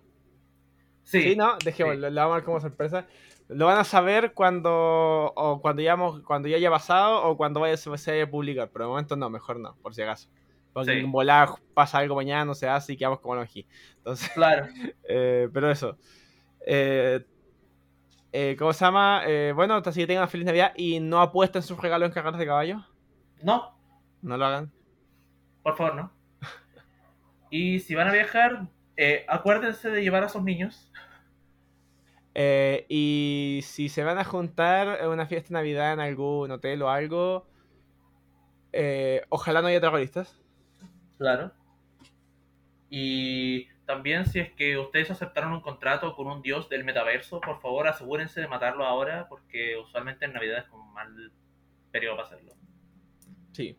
Sí. Sí, no, dejémoslo, lo vamos a dar como sorpresa. Lo van a saber cuando o cuando ya, hemos- cuando ya haya pasado o cuando vaya, se vaya a publicar. Pero de momento no, mejor no, por si acaso. Porque Sí. volar pasa algo mañana, no se hace y quedamos como aquí. Entonces, Claro. eh, pero eso. Eh, eh, ¿Cómo se llama? Bueno, así que tengan feliz Navidad y no apuesten sus regalos en carreras de caballo. No, No lo hagan. por favor, no. Y si van a viajar, eh, acuérdense de llevar a sus niños. Y si se van a juntar en una fiesta de Navidad en algún hotel o algo, ojalá no haya terroristas. Claro. Y también si es que ustedes aceptaron un contrato con un dios del metaverso, por favor asegúrense de matarlo ahora porque usualmente en Navidad es como un mal periodo para hacerlo. Sí.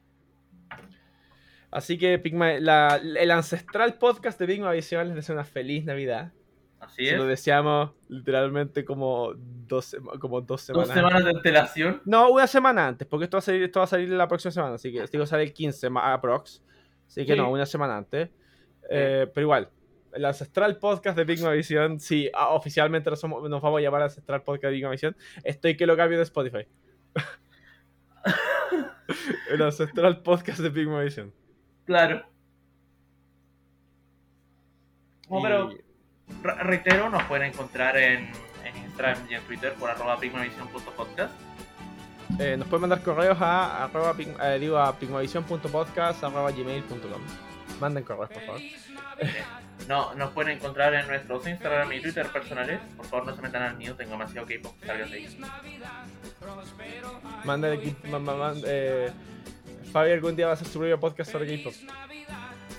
Así que Pigma, la- el ancestral podcast de Pigma Visión les desea una feliz Navidad. Así Se es. lo deseamos literalmente como dos, como dos Dos semanas. semanas de antelación. No, una semana antes, porque esto va a salir, esto va a salir la próxima semana, así que digo, sale el 15 ma- aprox. Así que Sí. no, una semana antes. Eh, pero igual, el ancestral podcast de Pigma Visión, sí, ah, oficialmente nos, somos- nos vamos a llamar ancestral podcast de Pigma Visión, estoy que lo cambio de Spotify. el ancestral podcast de Pigma Visión. Claro. No, Y- pero Re- reitero, nos pueden encontrar en, en Instagram y en Twitter por arroba pigmavision.podcast. Eh, nos pueden mandar correos a, arroba, eh, digo, a gmail.com. Manden correos, por favor. No, nos pueden encontrar en nuestros Instagram y Twitter personales. Por favor, no se metan al mío, tengo demasiado K-pop. Salgan de ahí. Manden eh, Fabi algún día va a hacer su propio podcast sobre K-pop.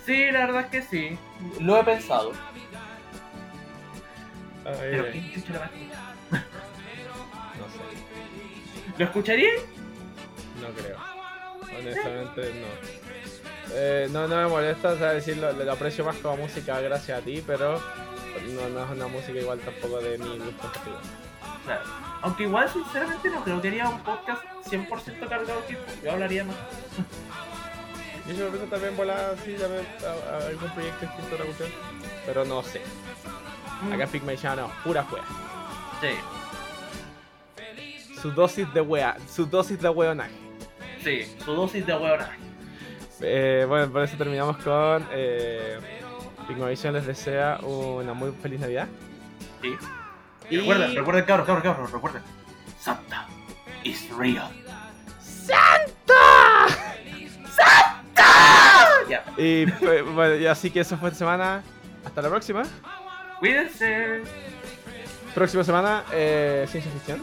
Sí, la verdad es que sí. Lo he pensado. Ay, Pero ¿quién ¿Lo escucharía? No creo. Honestamente, no. Eh, no, no me molesta, o sea, decirlo, lo, aprecio más como música gracias a ti, pero no, no es una música igual tampoco de mi gusto. Claro. Aunque igual, sinceramente, no creo que haría un podcast 100% cargado de. Yo hablaría más. Yo de repente también volar así, también a, a algún proyecto distinto a la cuestión, pero no sé. Acá en Pigmation no, pura wea. Sí, Su dosis de wea, su dosis de weonaje. sí, su dosis de huevona. Eh, bueno, por eso terminamos con eh, les desea una muy feliz Navidad. Sí. Y- Recuerden, recuerden, cabros, cabros, cabros, recuerden. Santa is real. Ya, Y eh, bueno, y así que eso fue esta semana. Hasta la próxima. cuídense. Próxima semana, eh, ciencia ficción.